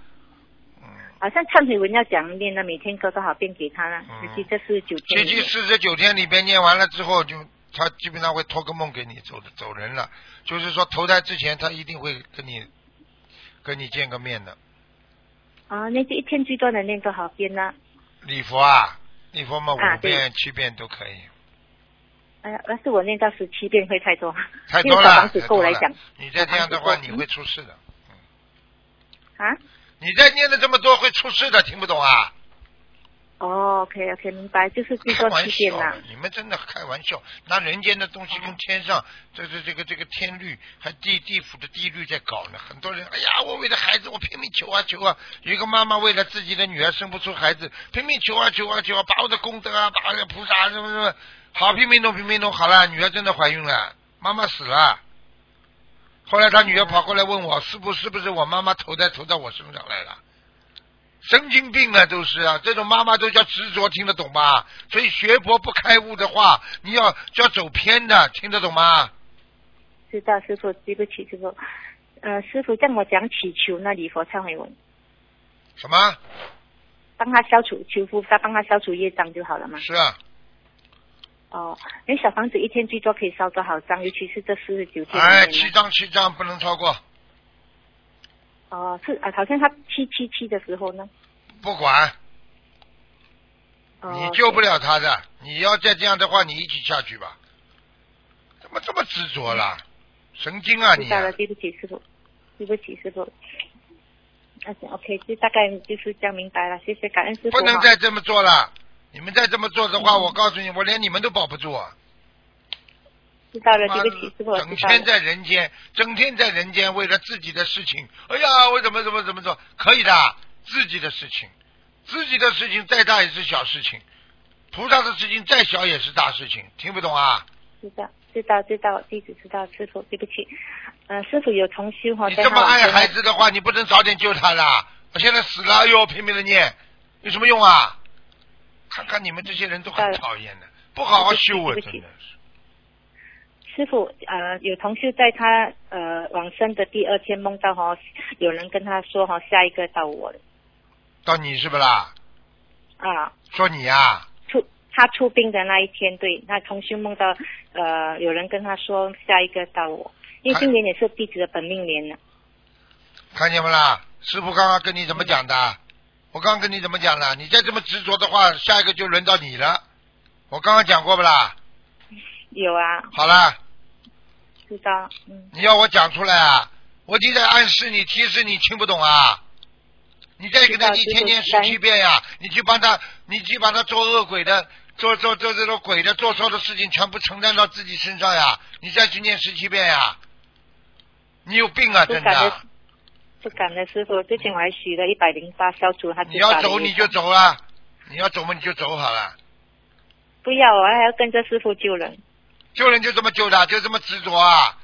好像忏悔文要讲念的，每天多多少遍给他呢？实际这四十九天里面。七七四十九天里边念完了之后，就他基本上会托个梦给你走的走人了，就是说投胎之前他一定会跟你跟你见个面的。啊，那就一天最多能念多少遍呢？礼佛啊，礼佛嘛啊五遍、七遍都可以，哎呀，要是我念到十七遍会太多，太多了，因为小房子太多了够来讲。你再这样的话，你会出事的。啊？你再念的这么多会出事的，听不懂啊？哦，OK OK，明白，就是最开玩多七遍笑啦。，你们真的开玩笑，拿人间的东西跟天上这这这个这个天律还地地府的地律在搞呢。很多人，哎呀，我为了孩子，我拼命求啊求啊。有一个妈妈为了自己的女儿生不出孩子，拼命求啊求啊求啊，把我的功德啊，把我的菩萨啊什么什么，好拼命弄拼命弄，好了，女儿真的怀孕了，妈妈死了。后来他女儿跑过来问我，是不是不是我妈妈投胎投到我身上来了？神经病啊，都是啊，这种妈妈都叫执着，听得懂吗？所以学佛不开悟的话，你要就要走偏的，听得懂吗？知道师傅，对不起师傅。呃，师傅让我讲祈求那礼佛忏悔文，什么？帮他消除求菩萨帮他消除业障就好了嘛。是啊，哦，那小房子一天最多可以烧多少张？尤其是这四十九天哎，七张七张不能超过，哦，是啊，好像他七七七的时候呢。不管，哦，你救不了他的。你要再这样的话，你一起下去吧。怎么这么执着啦？神经啊你啊！知道了，对不起师傅，对不起师傅。那行 OK，就大概就是这样明白了，谢谢感恩师傅。不能再这么做了。你们再这么做的嗯话，我告诉你，我连你们都保不住啊！知道了，对不起师傅，整天。在人间，整天在人间，为了自己的事情，哎呀，我怎么怎么怎么做？可以的，自己的事情，自己的事情再大也是小事情，菩萨的事情再小也是大事情，听不懂啊？知道，知道，知道，弟子知道，师傅，对不起。嗯，师傅有重修哈，你这么爱孩子的话，你不能早点救他啦！我现在死了，哎呦，拼命的念，有什么用啊？看看你们这些人都很讨厌的，不好好修啊，真的是。师傅，呃，有同修在他呃往生的第二天梦到哈，有人跟他说哈，下一个到我了到你是不啦？啊，说你呀、出他出殡的那一天，对，那同修梦到呃有人跟他说下一个到我，因为今年也是弟子的本命年呢。看见不啦？师傅刚刚跟你怎么讲的？我刚刚跟你怎么讲了？你再这么执着的话，下一个就轮到你了。我刚刚讲过不啦？有啊，好了，知道，嗯，你要我讲出来啊？我已经在暗示你、提示你，听不懂啊？你再给他一天天十七遍呀、你去帮他，你去帮他做恶鬼的，做做做这种鬼的，做错的事情全部承担到自己身上呀！你再去念十七遍呀！你有病啊，真的！，不敢的，师傅，最近我还许了一百零八消除他你要走你就走啊，你要走嘛你就走好了。不要，我还要跟着师傅救人。救人就这么救的，就这么执着啊！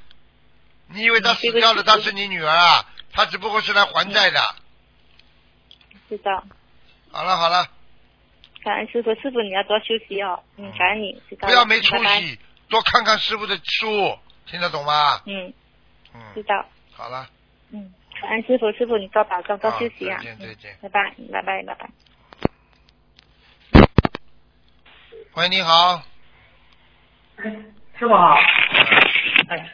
你以为他死掉了，他是你女儿啊？他只不过是来还债的。知道，好了好了，感恩师傅，师傅你要多休息哦。嗯，感恩你，知道了。不要没出拜拜息，多看看师傅的书，听得懂吗？嗯，嗯，知道。好了，嗯，感恩师傅，师傅你多保重，多休息啊。再见再见。拜拜，拜拜，拜拜。喂，你好，师傅好。哎，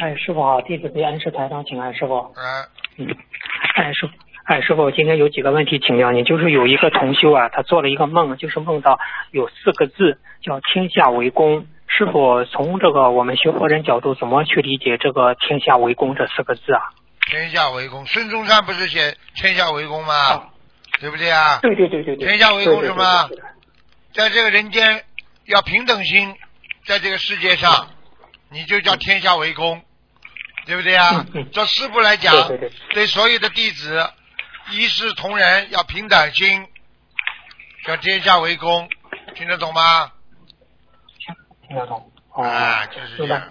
哎，师傅好，弟子给恩师台上请安，师傅。啊，嗯，哎，师傅，哎，师傅，今天有几个问题请教您，就是有一个同修啊，他做了一个梦，就是梦到有四个字叫“天下为公”。师傅，从这个我们学佛人角度，怎么去理解这个“天下为公”这四个字啊？天下为公，孙中山不是写天下为公吗？对不对啊？对对对对对。天下为公对什么？对对对在这个人间要平等心，在这个世界上，你就叫天下为公，对不对啊？做师傅来讲，嗯对所有的弟子一视同仁，要平等心，叫天下为公，听得懂吗？听得懂。哦，啊，就是这样。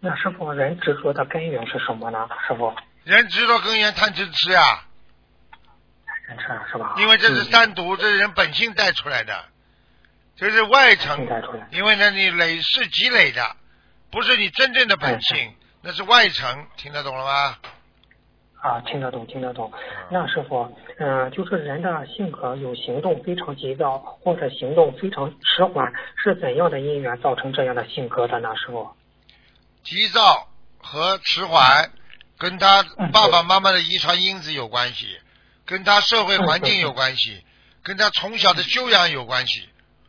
那师傅，人执着的根源是什么呢？师傅，人执着根源贪嗔痴呀，人吃啊是吧？因为这是三毒，这是人本性带出来的，这是外层。带出来。因为呢，你累世积累的，不是你真正的本性，那是外层，听得懂了吗？啊，听得懂，听得懂。那师傅，嗯，就是人的性格有行动非常急躁，或者行动非常迟缓，是怎样的因缘造成这样的性格的呢？师傅？急躁和迟缓，跟他爸爸妈妈的遗传因子有关系，跟他社会环境有关系，跟他从小的修养有关系，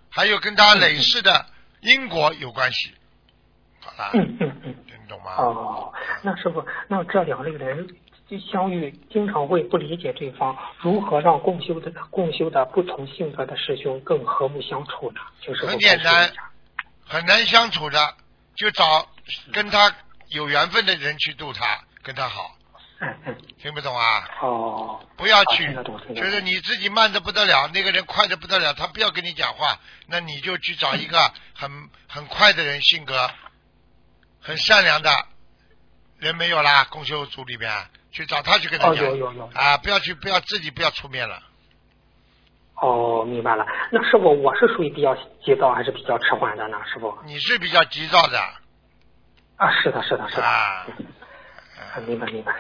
还有跟他累世的因果有关系。好了，嗯嗯嗯，听懂吗？哦，那师傅，那这两类人。相遇经常会不理解对方，如何让共修的共修的不同性格的师兄更和睦相处呢？就是很简单，很难相处的，就找跟他有缘分的人去度他，跟他好。听不懂啊？哦。不要去，就是你自己慢的不得了，那个人快的不得了，他不要跟你讲话，那你就去找一个 很很快的人，性格很善良的人没有啦，公修组里边。去找他去跟他讲，啊，不要去，不要自己不要出面了。哦，明白了。那师傅，我是属于比较急躁还是比较迟缓的呢？师傅，你是比较急躁的。啊，是的，是的，是的。啊，明白，明白。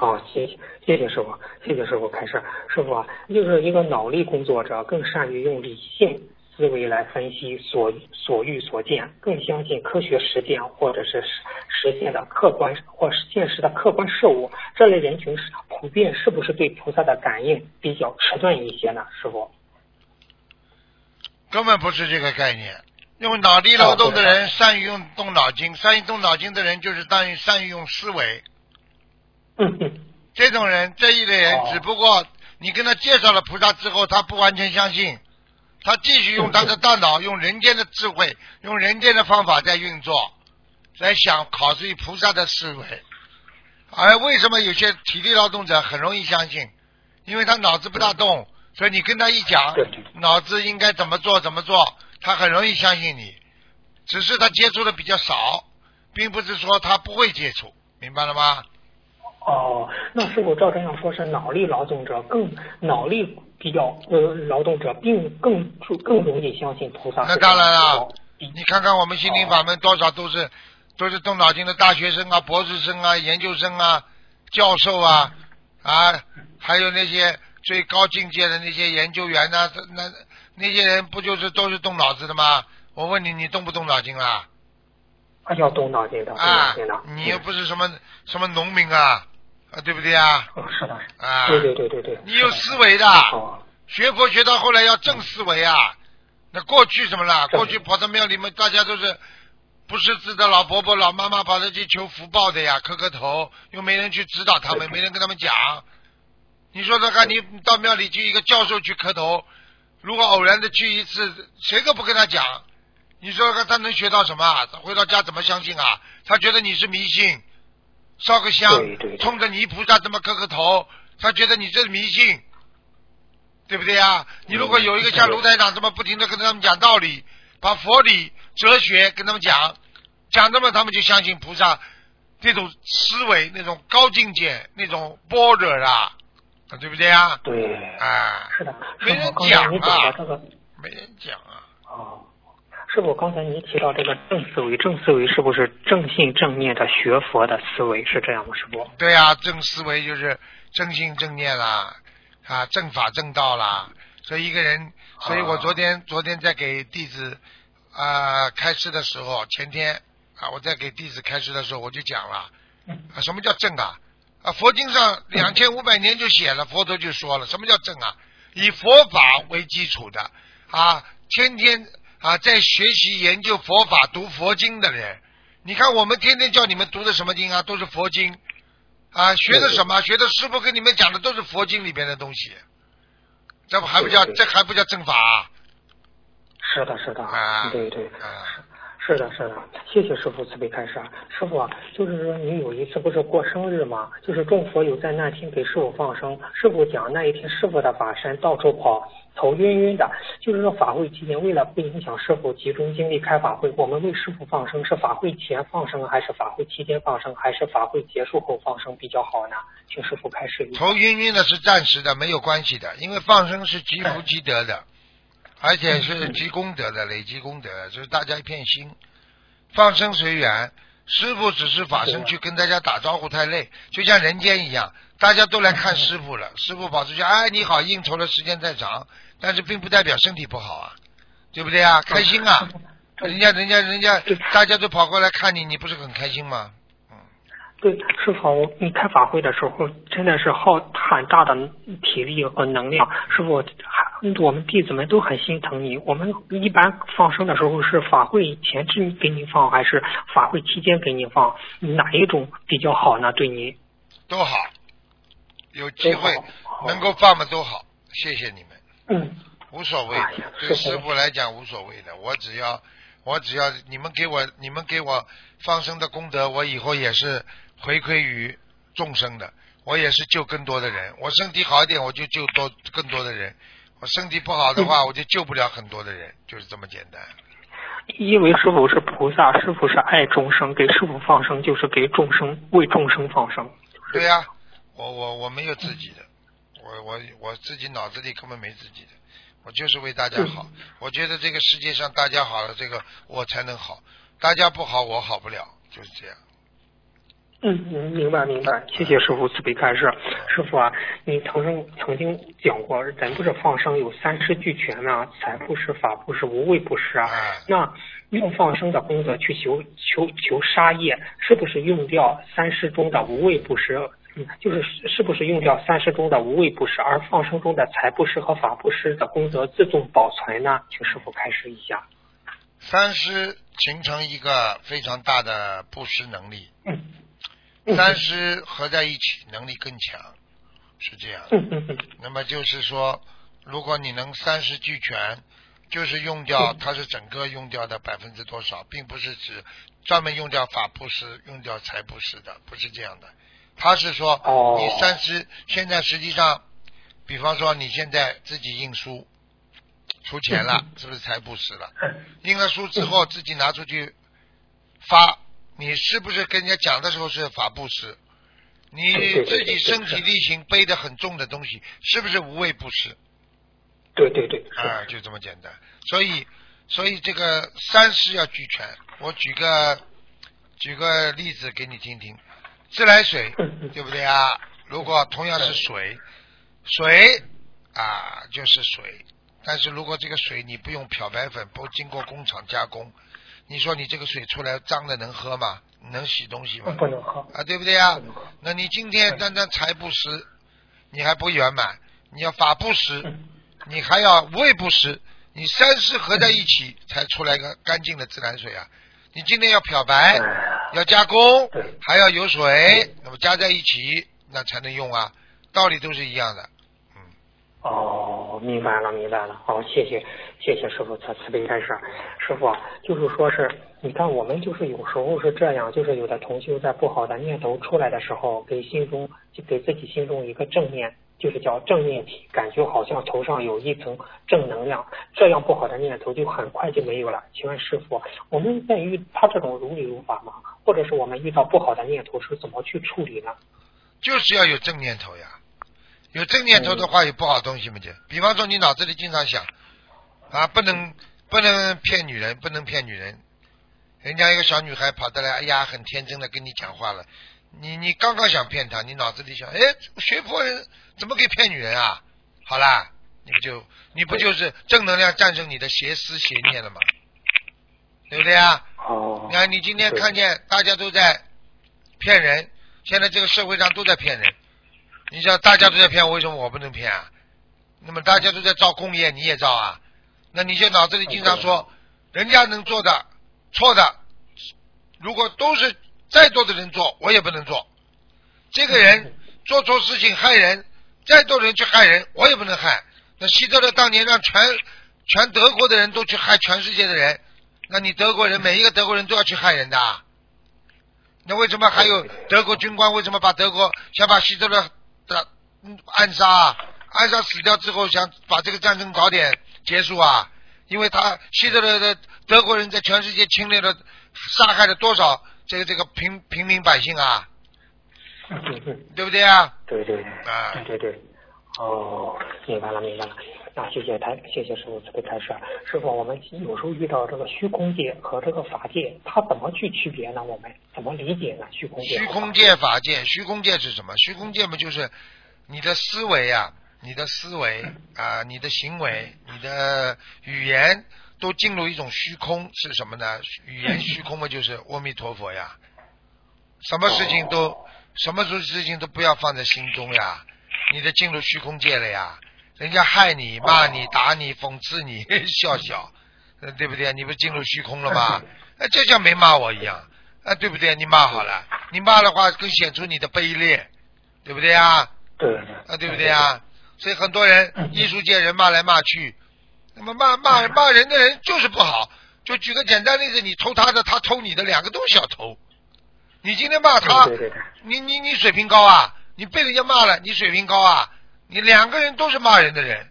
哦，谢谢，谢谢师傅，谢谢师傅开示。师傅，就是一个脑力工作者，更善于用理性。思维来分析所所遇所见，更相信科学实践或者是实实现的客观或现实的客观事物。这类人群是普遍是不是对菩萨的感应比较迟钝一些呢？师傅，根本不是这个概念。用脑力劳动的人善于用动脑筋，善于动脑筋的人就是善于善于用思维。这种人这一类人，只不过你跟他介绍了菩萨之后，他不完全相信。他继续用他的大脑，用人间的智慧，用人间的方法在运作，在想考虑菩萨的思维。而为什么有些体力劳动者很容易相信？因为他脑子不大动，所以你跟他一讲，脑子应该怎么做怎么做，他很容易相信你。只是他接触的比较少，并不是说他不会接触，明白了吗？哦，那师傅照这样说，是脑力劳动者更脑力。比较呃，劳动者并更更容易相信菩萨。那当然了，你看看我们心灵法门多少都是都是动脑筋的大学生啊、博士生啊、研究生啊、教授啊啊，还有那些最高境界的那些研究员呐，那那些人不就是都是动脑子的吗？我问你，你动不动脑筋啊？啊，要动脑筋的，啊，你又不是什么什么农民啊。啊，对不对啊？是的，啊，对对对对对。你有思维的，学佛学到后来要正思维啊。那过去什么了？过去跑到庙里面，大家都是不识字的老伯伯、老妈妈跑着去求福报的呀，磕磕头，又没人去指导他们，没人跟他们讲。你说说看，你到庙里去一个教授去磕头，如果偶然的去一次，谁都不跟他讲，你说看他能学到什么？他回到家怎么相信啊？他觉得你是迷信。烧个香，冲着泥菩萨这么磕个头，他觉得你这是迷信，对不对啊？你如果有一个像卢台长这么不停的跟他们讲道理，把佛理、哲学跟他们讲，讲那么他们就相信菩萨那种思维、那种高境界、那种般若啊，对不对啊？对，啊，是的，没人讲啊，没人讲啊。哦。师傅，刚才您提到这个正思维，正思维是不是正信正念的学佛的思维？是这样吗？师傅？对啊，正思维就是正信正念啦，啊，正法正道啦。所以一个人，所以我昨天昨天在给弟子啊开示的时候，前天啊我在给弟子开示的时候，我就讲了啊，什么叫正啊？啊，佛经上两千五百年就写了，佛陀就说了，什么叫正啊？以佛法为基础的啊，天天。啊，在学习研究佛法、读佛经的人，你看我们天天叫你们读的什么经啊？都是佛经啊，学的什么？学的师傅跟你们讲的都是佛经里边的东西，这不还不叫这还不叫正法？啊是的，是的，啊，对对。是的，是的，谢谢师傅慈悲开示。师傅，就是说你有一次不是过生日吗？就是众佛友在那天给师傅放生，师傅讲那一天师傅的法身到处跑，头晕晕的。就是说法会期间，为了不影响师傅集中精力开法会，我们为师傅放生是法会前放生，还是法会期间放生，还是法会结束后放生比较好呢？请师傅开示一下。头晕晕的是暂时的，没有关系的，因为放生是积福积德的。而且是积功德的，累积功德，就是大家一片心，放生随缘。师傅只是法身去跟大家打招呼太累，就像人间一样，大家都来看师傅了。师傅跑出去，哎，你好，应酬的时间太长，但是并不代表身体不好啊，对不对啊？开心啊，人家人家人家大家都跑过来看你，你不是很开心吗？对，师傅，你开法会的时候真的是耗很大的体力和能量。师傅，还我们弟子们都很心疼你。我们一般放生的时候是法会前置给你放，还是法会期间给你放？哪一种比较好呢？对你都好，有机会能够放的都好。谢谢你们。嗯，无所谓，对师傅来讲无所谓的。我只要我只要你们给我你们给我放生的功德，我以后也是。回馈于众生的，我也是救更多的人。我身体好一点，我就救多更多的人；我身体不好的话，我就救不了很多的人，就是这么简单。因为师傅是菩萨，师傅是爱众生，给师傅放生就是给众生为众生放生。对呀，我我我没有自己的，我我我自己脑子里根本没自己的，我就是为大家好。我觉得这个世界上大家好了，这个我才能好；大家不好，我好不了，就是这样。嗯嗯，明白明白，谢谢师傅慈悲开示。师傅啊，你曾经曾经讲过，人不是放生有三施俱全呢，财布施、法布施、无畏布施啊。那用放生的功德去求求求杀业，是不是用掉三施中的无畏布施？嗯，就是是不是用掉三施中的无畏布施，而放生中的财布施和法布施的功德自动保存呢？请师傅开示一下。三施形成一个非常大的布施能力。嗯。三师合在一起，能力更强，是这样。那么就是说，如果你能三师俱全，就是用掉，它是整个用掉的百分之多少，并不是指专门用掉法布施、用掉财布施的，不是这样的。他是说，你三师现在实际上，比方说你现在自己印书出钱了，是不是财布施了？印了书之后，自己拿出去发。你是不是跟人家讲的时候是法布施？你自己身体力行背的很重的东西，是不是无畏布施？对对对，啊，就这么简单。所以，所以这个三施要俱全。我举个举个例子给你听听，自来水对不对啊？如果同样是水，水啊就是水，但是如果这个水你不用漂白粉，不经过工厂加工。你说你这个水出来脏的能喝吗？能洗东西吗？不能喝啊，对不对呀？那你今天单单财不实，你还不圆满，你要法布施，你还要胃不实，你三施合在一起才出来个干净的自来水啊！你今天要漂白，要加工，还要有水，那么加在一起，那才能用啊，道理都是一样的。哦，明白了，明白了。好，谢谢。谢谢师傅慈慈悲开示，师傅就是说是，你看我们就是有时候是这样，就是有的同修在不好的念头出来的时候，给心中就给自己心中一个正念，就是叫正念体，感觉好像头上有一层正能量，这样不好的念头就很快就没有了。请问师傅，我们在遇他这种如理如法吗？或者是我们遇到不好的念头是怎么去处理呢？就是要有正念头呀，有正念头的话，有不好东西嘛就，比方说你脑子里经常想。啊，不能不能骗女人，不能骗女人。人家一个小女孩跑得来，哎呀，很天真的跟你讲话了。你你刚刚想骗她，你脑子里想，哎，学佛人怎么可以骗女人啊？好啦，你不就你不就是正能量战胜你的邪思邪念了吗？对不对啊？哦。你看，你今天看见大家都在骗人，现在这个社会上都在骗人。你想大家都在骗，为什么我不能骗啊？那么大家都在造工业，你也造啊？那你就脑子里经常说，人家能做的错的，如果都是再多的人做，我也不能做。这个人做错事情害人，再多人去害人，我也不能害。那希特勒当年让全全德国的人都去害全世界的人，那你德国人每一个德国人都要去害人的，啊那为什么还有德国军官为什么把德国想把希特勒的暗杀，暗杀死掉之后想把这个战争早点结束啊？因为他希特勒的德国人在全世界侵略了、杀害了多少这个这个平平民百姓啊？对对，对不对啊？对对啊，对对对，哦，明白了明白了。那谢谢台，谢谢师傅慈悲开示。师傅，我们有时候遇到这个虚空界和这个法界，它怎么去区别呢？我们怎么理解呢？虚空界。虚空界、法界，虚空界是什么？虚空界嘛，就是你的思维啊，你的思维啊，你的行为，你的语言都进入一种虚空，是什么呢？语言虚空嘛，就是阿弥陀佛呀。什么事情都，什么事情都不要放在心中呀，你的进入虚空界了呀。人家害你、骂你、打你、讽刺你、笑笑，对不对？你不进入虚空了吗？那就像没骂我一样，啊，对不对？你骂好了，你骂的话更显出你的卑劣，对不对啊？对。啊，对不对啊？所以很多人艺术界人骂来骂去，那么骂骂骂人的人就是不好。就举个简单例子，你偷他的，他偷你的，两个都是小偷。你今天骂他，你你你水平高啊？你被人家骂了，你水平高啊？你两个人都是骂人的人，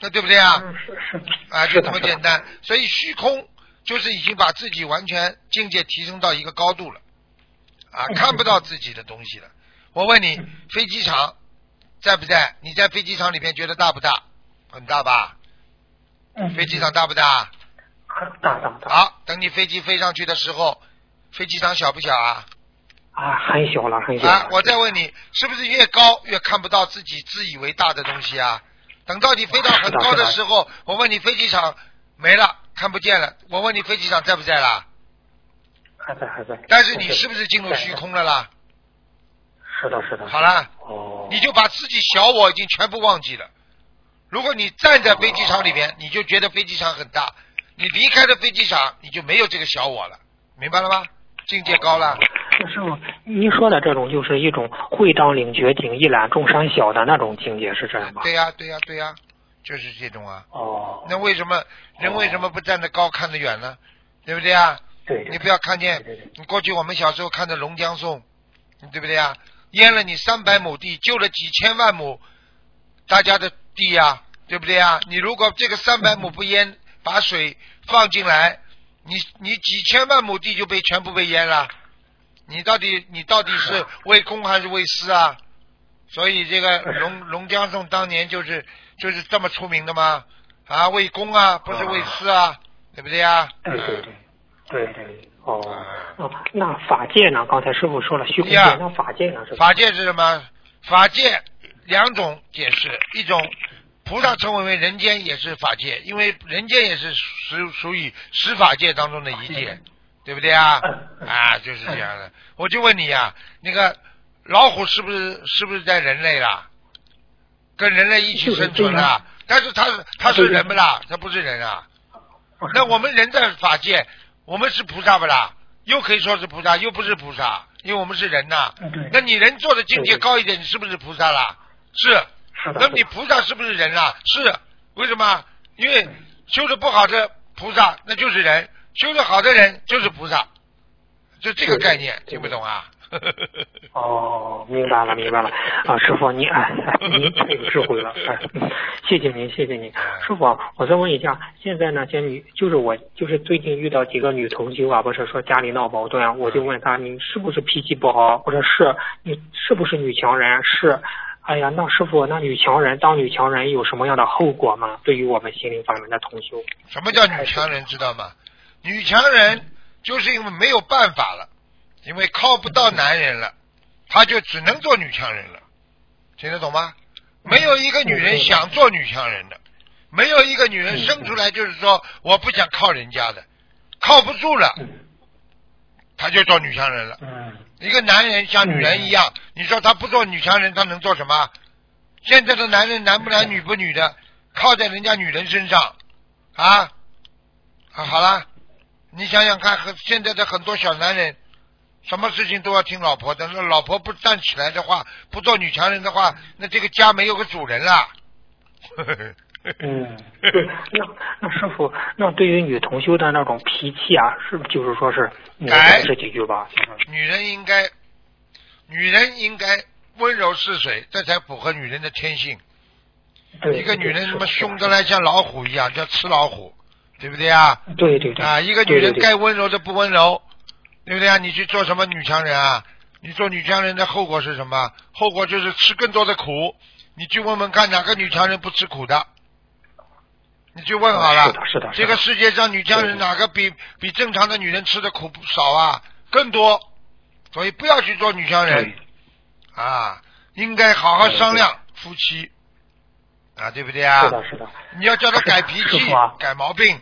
那对不对啊？是是啊，就这么简单。所以虚空就是已经把自己完全境界提升到一个高度了，啊，看不到自己的东西了。我问你，飞机场在不在？你在飞机场里面觉得大不大？很大吧？飞机场大不大？很大大大。好，等你飞机飞上去的时候，飞机场小不小啊？啊，很小了，很小。啊，我再问你，是不是越高越看不到自己自以为大的东西啊？等到你飞到很高的时候，我问你飞机场没了，看不见了。我问你飞机场在不在啦？还在，还在。但是你是不是进入虚空了啦？是的，是的。好啦。哦。你就把自己小我已经全部忘记了。如果你站在飞机场里边，你就觉得飞机场很大；你离开了飞机场，你就没有这个小我了。明白了吗？境界高了。师傅，您说的这种就是一种会当凌绝顶，一览众山小的那种境界，是这样吗？对呀，对呀，对呀，就是这种啊。哦。那为什么人为什么不站得高看得远呢？对不对啊？对。你不要看见，你过去我们小时候看的《龙江颂》，对不对啊？淹了你三百亩地，救了几千万亩大家的地呀，对不对啊？你如果这个三百亩不淹，把水放进来，你你几千万亩地就被全部被淹了。你到底你到底是 为公还是为私啊？所以这个龙 龙江颂当年就是就是这么出名的吗？啊，为公啊，不是为私啊，对不对啊？对对对，对对哦哦，那法界呢？刚才师傅说了虚空界，那法界呢？是法界是什么？法界两种解释，一种菩萨称为为人间也是法界，因为人间也是属属于十法界当中的一界。对不对啊？啊，就是这样的。我就问你呀，那个老虎是不是是不是在人类啦？跟人类一起生存啦？但是它是它是人不啦？它不是人啊。那我们人在法界，我们是菩萨不啦？又可以说是菩萨，又不是菩萨，因为我们是人呐。那你人做的境界高一点，你是不是菩萨啦？是。那你菩萨是不是人啊？是。为什么？因为修的不好的菩萨，那就是人。修的好的人就是菩萨，就这个概念，听不懂啊？哦，明白了，明白了啊！师傅，您哎，您太有智慧了，哎，谢谢您，谢谢您，师傅，我再问一下，现在那些女就是我，就是最近遇到几个女同修啊，不是说家里闹矛盾，我就问她，你是不是脾气不好？我说是，你是不是女强人？是，哎呀，那师傅，那女强人当女强人有什么样的后果吗？对于我们心灵法门的同修，什么叫女强人？知道吗？女强人就是因为没有办法了，因为靠不到男人了，她就只能做女强人了，听得懂吗？没有一个女人想做女强人的，没有一个女人生出来就是说我不想靠人家的，靠不住了，她就做女强人了。一个男人像女人一样，你说他不做女强人，他能做什么？现在的男人男不男女不女的，靠在人家女人身上啊啊，好了。你想想看，和现在的很多小男人，什么事情都要听老婆的。那老婆不站起来的话，不做女强人的话，那这个家没有个主人了。嗯，对，那那师傅，那对于女同修的那种脾气啊，是不就是说是你改这几句吧？女人应该，女人应该温柔似水，这才符合女人的天性。一个女人是他妈凶的来像老虎一样，叫吃老虎，对不对啊？对对对啊，一个女人该温柔的不温柔，对不对啊？你去做什么女强人啊？你做女强人的后果是什么？后果就是吃更多的苦。你去问问看，哪个女强人不吃苦的？你去问好了。是的是的这个世界上女强人哪个比比正常的女人吃的苦不少啊？更多。所以不要去做女强人啊，应该好好商量夫妻啊，对不对啊？是的是的。你要叫他改脾气改毛病。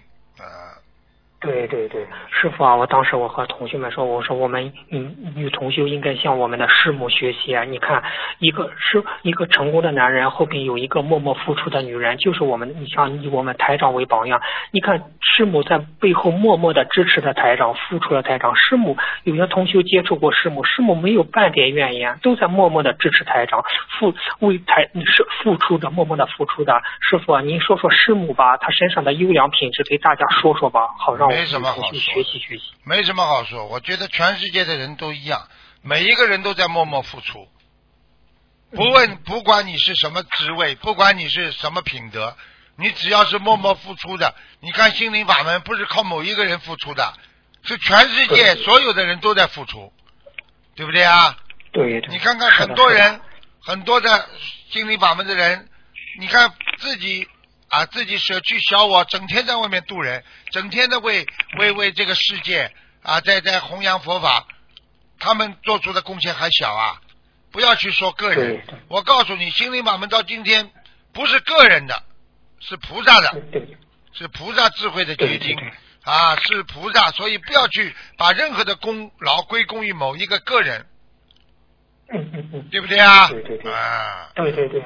对对对，师傅啊，我当时我和同学们说，我说我们女女同修应该向我们的师母学习啊！你看，一个是一个成功的男人后边有一个默默付出的女人，就是我们，你像以我们台长为榜样，你看师母在背后默默的支持着台长，付出了台长。师母有些同修接触过师母，师母没有半点怨言，都在默默的支持台长，付为台是付出的，默默的付出的。师傅啊，您说说师母吧，她身上的优良品质给大家说说吧，好让没什么好说学习学习。没什么好说，我觉得全世界的人都一样，每一个人都在默默付出。不问不管你是什么职位，不管你是什么品德，你只要是默默付出的，你看心灵法门不是靠某一个人付出的，是全世界所有的人都在付出，对不对啊？对对。你看看很多人，很多的心灵法门的人，你看自己啊，自己舍去小我，整天在外面度人，整天的为为为这个世界啊，在在弘扬佛法，他们做出的贡献还小啊！不要去说个人，我告诉你，心灵法门到今天不是个人的，是菩萨的，是菩萨智慧的结晶啊，是菩萨，所以不要去把任何的功劳归功于某一个个人，嗯嗯嗯，对不对啊？对对对，啊，对对对，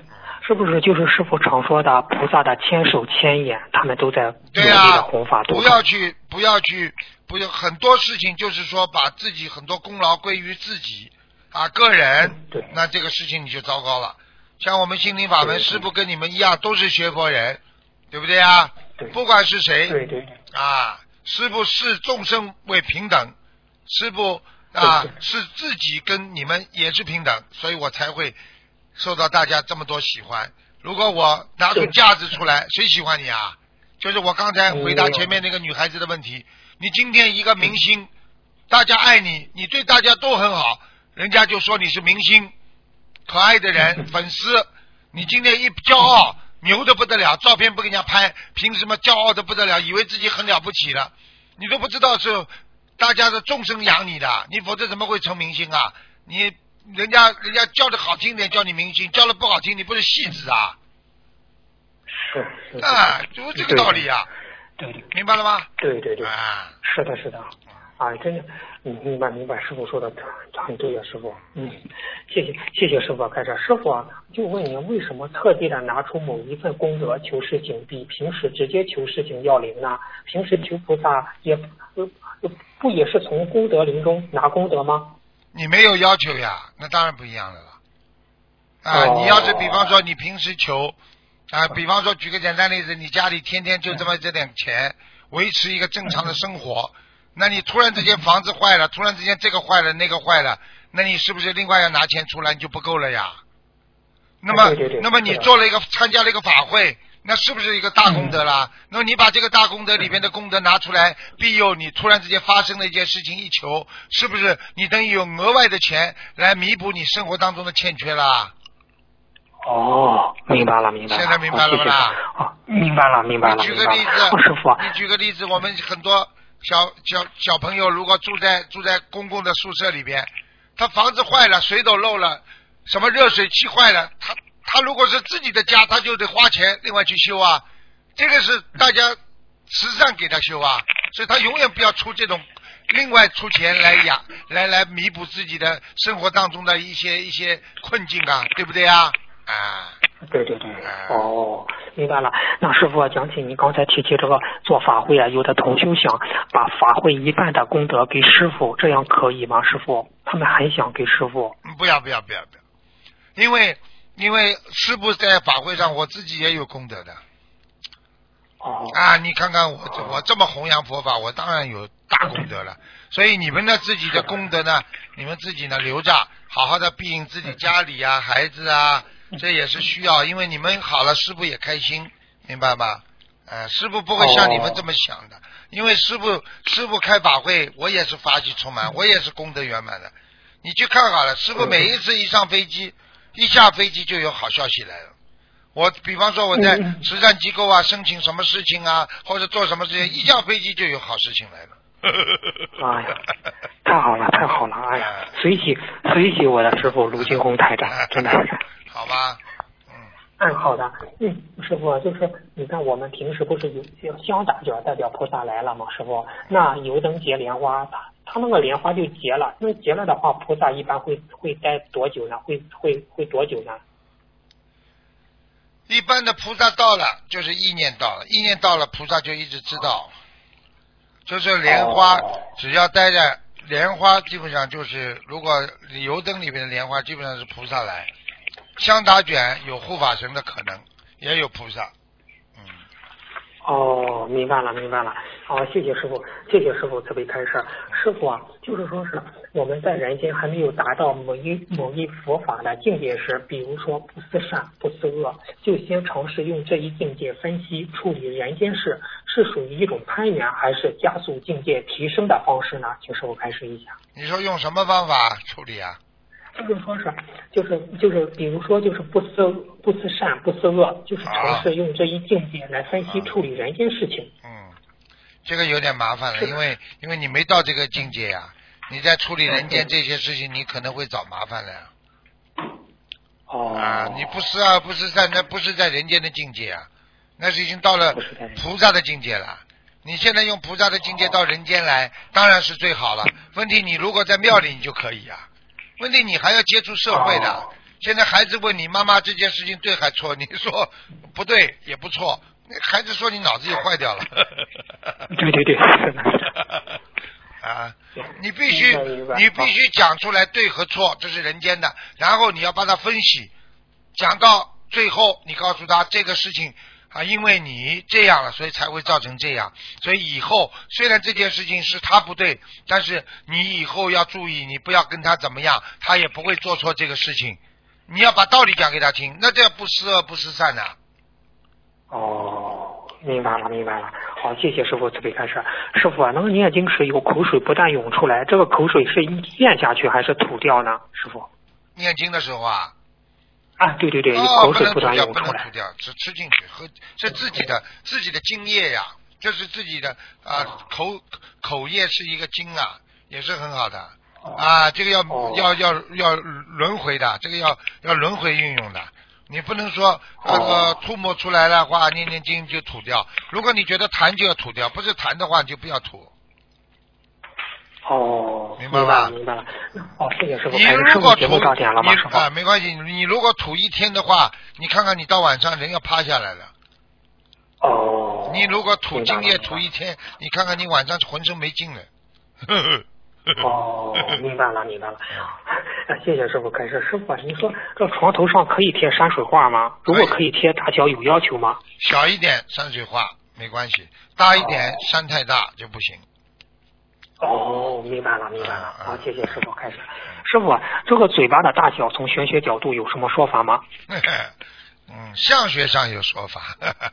是不是就是师傅常说的菩萨的千手千眼，他们都在努力的弘法度不要去，不要去，不要很多事情就是说把自己很多功劳归于自己啊个人，对那这个事情你就糟糕了。像我们心灵法门，师傅跟你们一样都是学佛人，对不对啊？不管是谁，对对啊，师傅视众生为平等，师傅啊是自己跟你们也是平等，所以我才会受到大家这么多喜欢。如果我拿出价值出来，谁喜欢你啊？就是我刚才回答前面那个女孩子的问题，你今天一个明星，大家爱你，你对大家都很好，人家就说你是明星，可爱的人，粉丝，你今天一骄傲，牛的不得了，照片不给人家拍，凭什么骄傲的不得了，以为自己很了不起了？你都不知道是大家是众生养你的，你否则怎么会成明星啊？你人家人家叫的好听点叫你明星，叫的不好听你不是戏子啊？是是啊，就这个道理啊，对对，明白了吗？对对对，啊，是的是的，啊，真的，嗯，明白明白，师傅说的很对啊，师傅，嗯，谢谢谢谢师傅开始，师傅啊，就问您为什么特地的拿出某一份功德求事情，比平时直接求事情要灵呢？平时求菩萨也呃不也是从功德林中拿功德吗？你没有要求呀，那当然不一样的了。啊，哦你要是比方说你平时求啊，比方说举个简单例子，你家里天天就这么这点钱，维持一个正常的生活，那你突然之间房子坏了，突然之间这个坏了那个坏了，那你是不是另外要拿钱出来你就不够了呀？那么，那么你做了一个参加了一个法会，那是不是一个大功德啦？那么你把这个大功德里边的功德拿出来庇佑你突然之间发生的一件事情一求，是不是你等于有额外的钱来弥补你生活当中的欠缺啦？哦，明白了明白了，现在明白了哦谢谢？哦，明白了明白了举。个例子，哦，师傅啊，你举个例子，我们很多小小小朋友如果住在住在公共的宿舍里边，他房子坏了，水斗漏了，什么热水器坏了，他他如果是自己的家，他就得花钱另外去修啊，这个是大家慈善给他修啊，所以他永远不要出这种。另外出钱来养，来来弥补自己的生活当中的一些一些困境啊，对不对啊？啊，对对对，哦，明白了。那师傅啊，讲起你刚才提起这个做法会啊，有的同修想把法会一半的功德给师傅，这样可以吗？师傅，他们很想给师傅。嗯不要不要不要不要，因为因为师傅在法会上，我自己也有功德的，啊，你看看我我这么弘扬佛法，我当然有大功德了。所以你们呢自己的功德呢，你们自己呢留着，好好的庇应自己家里啊、孩子啊，这也是需要，因为你们好了，师傅也开心，明白吗？呃，师傅不会像你们这么想的，因为师傅师傅开法会，我也是法喜充满，我也是功德圆满的。你去看好了，师傅每一次一上飞机，一下飞机就有好消息来了。我比方说我在慈善机构啊，申请什么事情啊，或者做什么事情，一下飞机就有好事情来了。哎呀，太好了，太好了！哎呀，随喜随喜我的师傅卢金红台长，真的是。好吧。嗯，好的。嗯，师傅，就是你看我们平时不是有香打卷代表菩萨来了吗？师傅，那油灯结莲花，它它那个莲花就结了，那结了的话，菩萨一般会会待多久呢？会会会多久呢？一般的菩萨到了，就是意念到了，意念到了，菩萨就一直知道。就是莲花，只要待在莲花，基本上就是如果油灯里面的莲花，基本上是菩萨来。香打卷有护法神的可能，也有菩萨。嗯。哦，明白了，明白了。好，谢谢师傅，谢谢师傅慈悲开示。师傅啊，就是说是我们在人间还没有达到某一某一佛法的境界时，比如说不思善不思恶，就先尝试用这一境界分析处理人间事，是属于一种攀缘，还是加速境界提升的方式呢？请师傅开示一下。你说用什么方法处理啊？就是说是，就是就是，比如说就是不思不思善不思恶，就是尝试用这一境界来分析处理人间事情。嗯，这个有点麻烦了，因为因为你没到这个境界呀，你在处理人间这些事情，你可能会找麻烦了。哦。啊，你不思恶不思善，那不是在人间的境界啊，那是已经到了菩萨的境界了。你现在用菩萨的境界到人间来，当然是最好了。问题你如果在庙里，你就可以啊。问题你还要接触社会的，现在孩子问你妈妈这件事情对还错，你说不对也不错，孩子说你脑子又坏掉了。对 对对，啊，你必须你必须讲出来对和错，这是人间的，然后你要帮他分析，讲到最后你告诉他这个事情。啊，因为你这样了，所以才会造成这样。所以以后虽然这件事情是他不对，但是你以后要注意，你不要跟他怎么样，他也不会做错这个事情。你要把道理讲给他听，那这不失恶不失善呐。哦，明白了，明白了。好，谢谢师傅慈悲开示。师傅啊，那个念经时有口水不断涌出来，这个口水是咽下去还是吐掉呢？师傅。念经的时候啊。啊，对对对，哦口水不断涌出来，只吃进去喝，是自己的自己的精液呀，就是自己的啊口口液是一个精啊，也是很好的啊，这个要要要要轮回的，这个要要轮回运用的，你不能说那个吐沫出来的话，念念经就吐掉，如果你觉得痰就要吐掉，不是痰的话就不要吐。哦，明白吧？明白了。哦，谢谢师傅。你如果吐，你啊，没关系。你如果吐一天的话，你看看你到晚上人要趴下来了。哦。你如果吐精液吐一天，你看看你晚上浑身没劲了。哦，明白了，明白了。谢谢师傅开示。师傅，你说这床头上可以贴山水画吗？如果可以贴，大小有要求吗？小一点山水画没关系，大一点山太大就不行。哦，明白了，明白了。好，谢谢师傅开始。师傅，这个嘴巴的大小从玄学角度有什么说法吗？嗯，相学上有说法，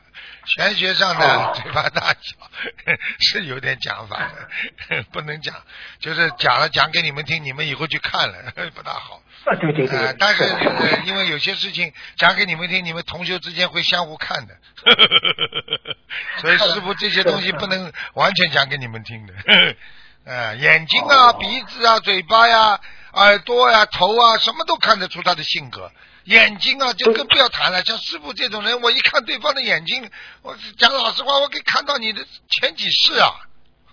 玄学上的嘴巴大小 是有点讲法的，不能讲，就是讲了讲给你们听，你们以后去看了不大好。啊，对对对。但是因为有些事情讲给你们听，你们同学之间会相互看的，所以师傅这些东西不能完全讲给你们听的。呃，眼睛啊，鼻子啊，嘴巴呀，耳朵呀，头啊，什么都看得出他的性格。眼睛啊，就更不要谈了。像师傅这种人，我一看对方的眼睛，我讲老实话，我可以看到你的前几世啊。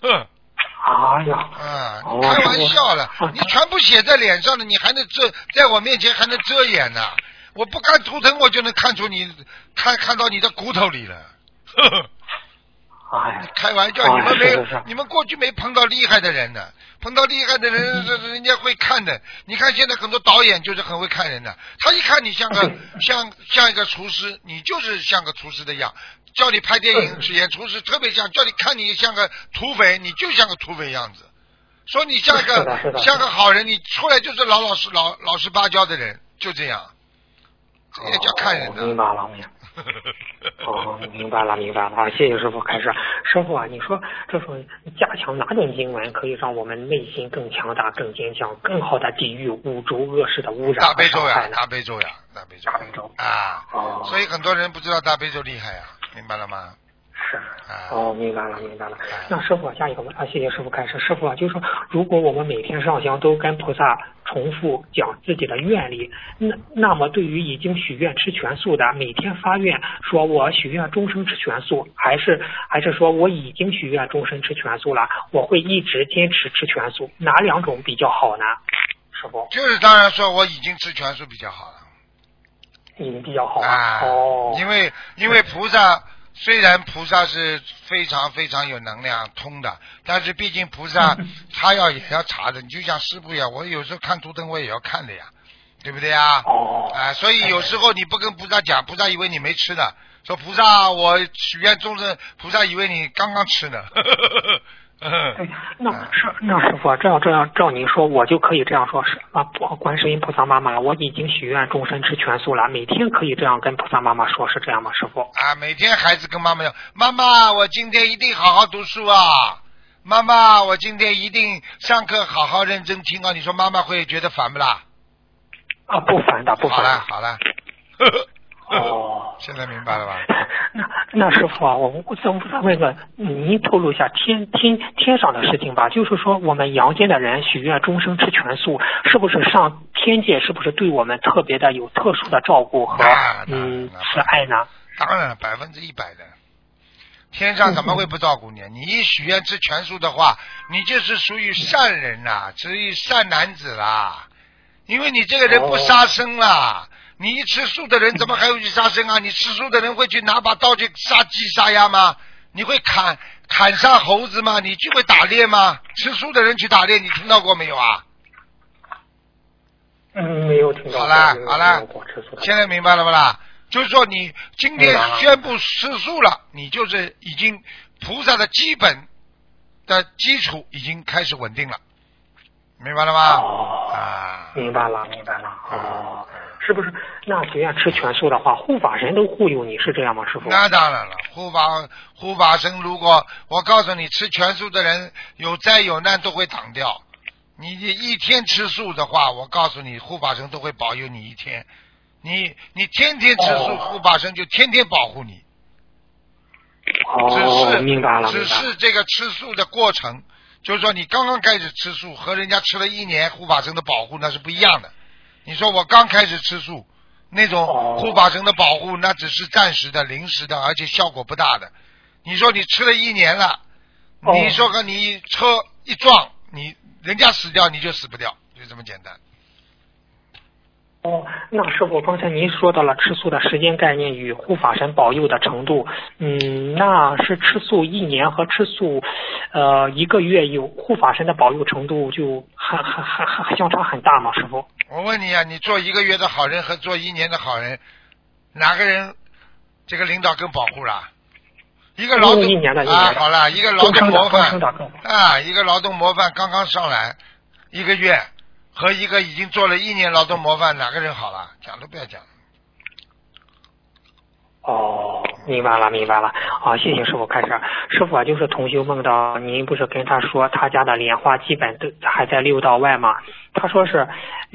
哼。哎呀。啊，你开玩笑了，你全部写在脸上了，你还能遮在我面前还能遮掩呢？我不看图腾，我就能看出你看看到你的骨头里了。呵呵。哎，开玩笑，你们没，你们过去没碰到厉害的人呢，碰到厉害的人，这 人家会看的。你看现在很多导演就是很会看人的，他一看你像个像像一个厨师，你就是像个厨师的样，叫你拍电影演厨师特别像，叫你看你像个土匪，你就像个土匪样子。说你像个像个好人，你出来就是老老实老老实巴交的人，就这样。这也叫看人的。明白了，明白。哦，明白了，明白了。谢谢师傅开始。师傅啊，你说这种加强哪种经文可以让我们内心更强大、更坚强、更好的抵御五浊恶世的污染大悲咒呀，大悲咒呀，大悲咒。大悲咒啊。哦。所以很多人不知道大悲咒厉害呀，明白了吗？是，哦，明白了，明白了。那师傅，下一个问啊，谢谢师傅开始。师傅啊，就是说，如果我们每天上香都跟菩萨重复讲自己的愿力，那那么对于已经许愿吃全素的，每天发愿说我许愿终生吃全素，还是还是说我已经许愿终身吃全素了，我会一直坚持吃全素，哪两种比较好呢？师傅，就是当然说我已经吃全素比较好了，已经比较好啊。哦，因为因为菩萨。虽然菩萨是非常非常有能量通的，但是毕竟菩萨 他要也要查的。你就像师傅一样，我有时候看图腾我也要看的呀，对不对呀？哦。啊，所以有时候你不跟菩萨讲，菩萨以为你没吃呢。说菩萨，我许愿众生，菩萨以为你刚刚吃呢。对，那是那师傅，这样这样照您说，我就可以这样说，是啊，观世音菩萨妈妈，我已经许愿终身吃全素了，每天可以这样跟菩萨妈妈说，是这样吗，师傅？啊，每天孩子跟妈妈要，妈妈，我今天一定好好读书啊，妈妈，我今天一定上课好好认真听啊，你说妈妈会觉得烦不啦？啊，不烦的，不烦。好了，好了。哦，现在明白了吧？那那师傅啊，我我再再问个，您透露一下天天天上的事情吧。就是说，我们阳间的人许愿终生吃全素，是不是上天界？是不是对我们特别的有特殊的照顾和嗯慈爱呢？当然，百分之一百的。天上怎么会不照顾你？你一许愿吃全素的话，你就是属于善人呐，属于善男子啦。因为你这个人不杀生啦。你一吃素的人怎么还会去杀生啊？你吃素的人会去拿把刀去杀鸡杀鸭吗？你会砍砍杀猴子吗？你就会打猎吗？吃素的人去打猎，你听到过没有啊？嗯，没有听到。好啦好啦，现在明白了不啦？就是说你今天宣布吃素了，你就是已经菩萨的基本的基础已经开始稳定了，明白了吗？啊，明白了明白了哦。是不是？那许愿吃全素的话，护法神都护佑你，是这样吗，师傅？那当然了，护法护法神，如果我告诉你，吃全素的人有灾有难都会挡掉。你一天吃素的话，我告诉你，护法神都会保佑你一天。你你天天吃素，护法神就天天保护你。哦，明白了，只是这个吃素的过程，就是说你刚刚开始吃素，和人家吃了一年，护法神的保护那是不一样的。你说我刚开始吃素，那种护法神的保护，那只是暂时的、临时的，而且效果不大的。你说你吃了一年了，你说和你车一撞，你人家死掉你就死不掉，就这么简单。哦，那师傅，刚才您说到了吃素的时间概念与护法神保佑的程度，嗯，那是吃素一年和吃素，呃，一个月有护法神的保佑程度就还还还还相差很大吗？师傅？我问你啊，你做一个月的好人和做一年的好人，哪个人这个领导更保护了？一个劳动啊，好了，一个劳动模范啊，一个劳动模范刚刚上来一个月。和一个已经做了一年劳动模范，哪个人好了？讲都不要讲。哦，明白了，明白了。好，谢谢师傅开始。师傅啊，就是同修梦到您不是跟他说他家的莲花基本都还在六道外吗？他说是，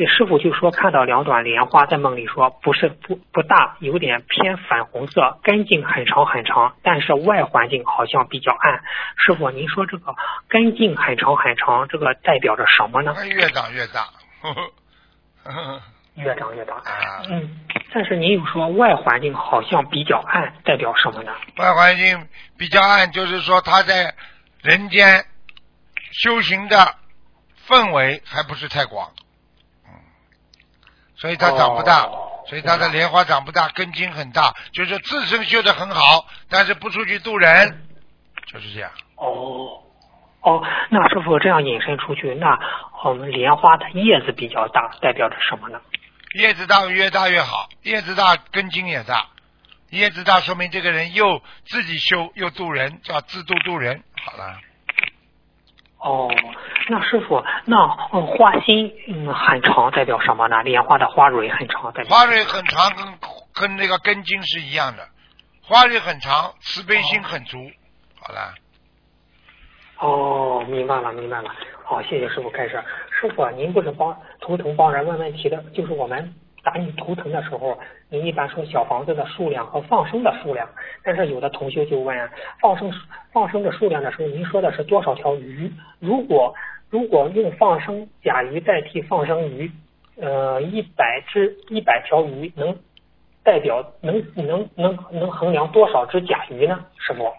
师傅就说看到两朵莲花在梦里说不是不不大，有点偏粉红色，根茎很长很长，但是外环境好像比较暗。师傅，您说这个根茎很长很长，这个代表着什么呢？越长越大。越长越大。嗯，但是您又说外环境好像比较暗，代表什么呢？外环境比较暗，就是说他在人间修行的氛围还不是太广，嗯，所以他长不大，所以他的莲花长不大，根茎很大，就是自身修得很好，但是不出去渡人，就是这样。哦。哦，那师傅这样引申出去，那我们莲花的叶子比较大，代表着什么呢？叶子大越大越好，叶子大根茎也大，叶子大，说明这个人又自己修又渡人，叫自度渡人。好了。哦，那师傅，那嗯花心嗯很长代表什么呢？莲花的花蕊很长代表。花蕊很长，跟跟那个根茎是一样的。花蕊很长，慈悲心很足。好了。哦，明白了，明白了。好，谢谢师傅开始。师傅，您不是帮图腾帮人问问题的，就是我们打你图腾的时候，您一般说小房子的数量和放生的数量，但是有的同学就问放生放生的数量的时候，您说的是多少条鱼？如果如果用放生甲鱼代替放生鱼，呃，一百只一百条鱼能代表能能能能衡量多少只甲鱼呢？师傅？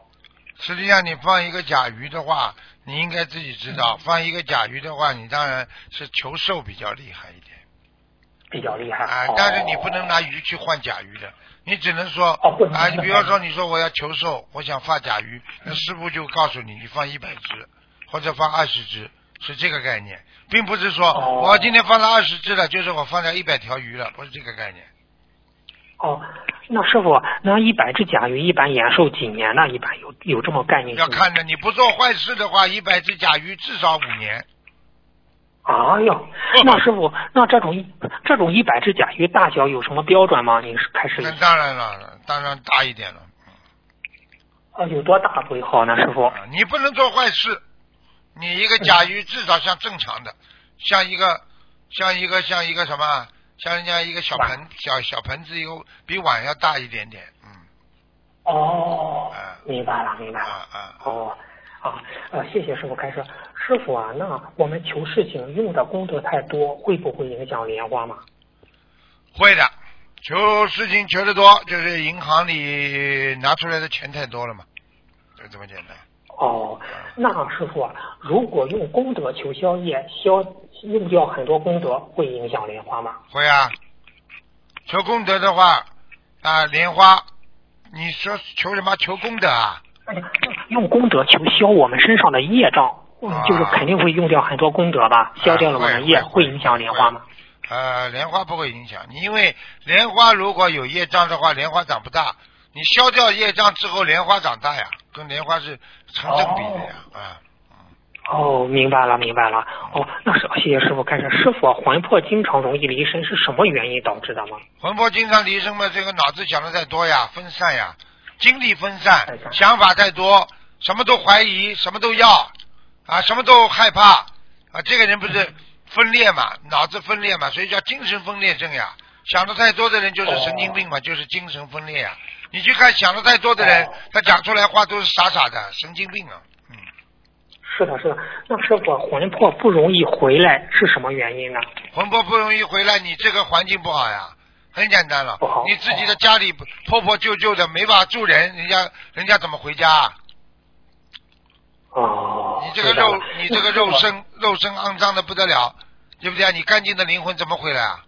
实际上，你放一个甲鱼的话，你应该自己知道。放一个甲鱼的话，你当然是求寿比较厉害一点，比较厉害啊。但是你不能拿鱼去换甲鱼的，你只能说啊，你比方说，你说我要求寿，我想放甲鱼，那师傅就告诉你，你放一百只或者放二十只，是这个概念，并不是说我今天放了二十只了，就是我放了一百条鱼了，不是这个概念。哦。那师傅，那一百只甲鱼一般延寿几年呢？一般有有这么概念？要看着你不做坏事的话，一百只甲鱼至少五年。哎呦，那师傅，那这种这种一百只甲鱼大小有什么标准吗？您是开始？那当然了，当然大一点了。啊，有多大为好呢？师傅，你不能做坏事。你一个甲鱼至少像正常的，像一个像一个像一个什么？像人家一个小盆小小盆子，有比碗要大一点点，嗯。哦，明白了，明白了。啊啊。哦，啊呃，谢谢师傅开车。师傅啊，那我们求事情用的功德太多，会不会影响莲花吗？会的，求事情求的多，就是银行里拿出来的钱太多了嘛，就这么简单。哦，那师傅，如果用功德求消业，消用掉很多功德，会影响莲花吗？会啊，求功德的话啊，莲花，你说求什么？求功德啊？用功德求消我们身上的业障，就是肯定会用掉很多功德吧？消掉了我们业，会影响莲花吗？呃，莲花不会影响，因为莲花如果有业障的话，莲花长不大。你消掉业障之后，莲花长大呀，跟莲花是成正比的呀，啊。哦，明白了，明白了。哦，那是谢谢师傅开始。师傅，魂魄经常容易离身，是什么原因导致的吗？魂魄经常离身嘛，这个脑子想的太多呀，分散呀，精力分散，想法太多，什么都怀疑，什么都要，啊，什么都害怕，啊，这个人不是分裂嘛，脑子分裂嘛，所以叫精神分裂症呀。想的太多的人就是神经病嘛，就是精神分裂呀。你去看想的太多的人，他讲出来话都是傻傻的，神经病啊！嗯，是的，是的。那师傅，魂魄不容易回来是什么原因呢？魂魄不容易回来，你这个环境不好呀。很简单了，你自己的家里破破旧旧的，没法住人，人家人家怎么回家？啊哦。你这个肉，你这个肉身肉身肮脏的不得了，对不对啊？你干净的灵魂怎么回来啊？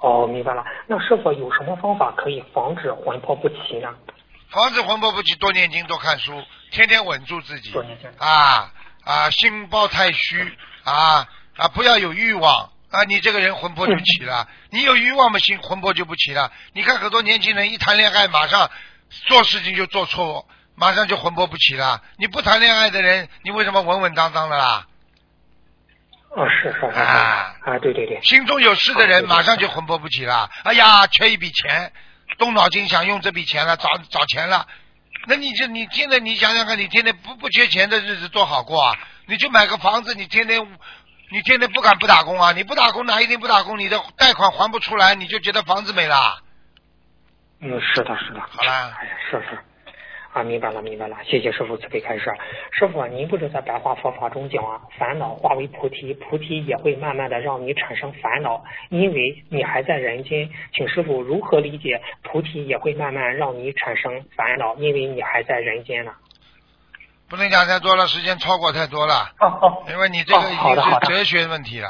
哦，明白了。那是否有什么方法可以防止魂魄不齐呢？防止魂魄不齐，多念经，多看书，天天稳住自己。多念经。啊啊，心包太虚啊啊，不要有欲望啊，你这个人魂魄就 齐了。你有欲望嘛，心魂魄就不齐了。你看很多年轻人一谈恋爱，马上做事情就做错，马上就魂魄不齐了。你不谈恋爱的人，你为什么稳稳当当的啦？哦，是是是啊啊，对对对，心中有事的人马上就魂魄不齐了。哎呀，缺一笔钱，动脑筋想用这笔钱了，找找钱了。那你就你现在你想想看，你天天不不缺钱的日子多好过啊？你就买个房子，你天天你天天不敢不打工啊？你不打工哪一天不打工？你的贷款还不出来，你就觉得房子没了。嗯，是的，是的。好了，哎呀，是是。啊，明白了，明白了，谢谢师傅慈悲开示。师傅，您不是在白话佛法中讲啊，烦恼化为菩提，菩提也会慢慢的让你产生烦恼，因为你还在人间。请师傅如何理解菩提也会慢慢让你产生烦恼，因为你还在人间呢？不能讲太多了，时间超过太多了。哦哦。因为你这个已经是哲学问题了，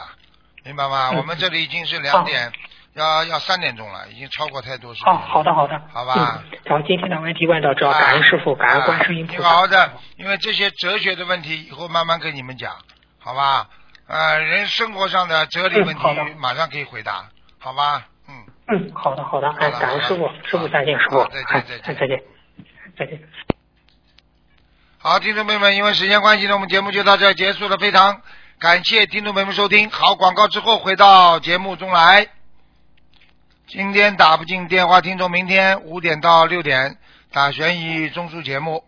明白吗？我们这里已经是两点。要要三点钟了，已经超过太多时间。哦，好的好的，好吧。嗯，好，今天的问题问到这，感恩师傅，感恩观世音菩萨。好的，因为这些哲学的问题，以后慢慢跟你们讲，好吧？呃，人生活上的哲理问题，马上可以回答，好吧？嗯嗯，好的好的，哎，感恩师傅，师傅再见，师傅，再见再见，再见。好，听众朋友们，因为时间关系呢，我们节目就到这结束了，非常感谢听众朋友们收听。好，广告之后回到节目中来。今天打不进电话，听众明天五点到六点打悬疑综述节目。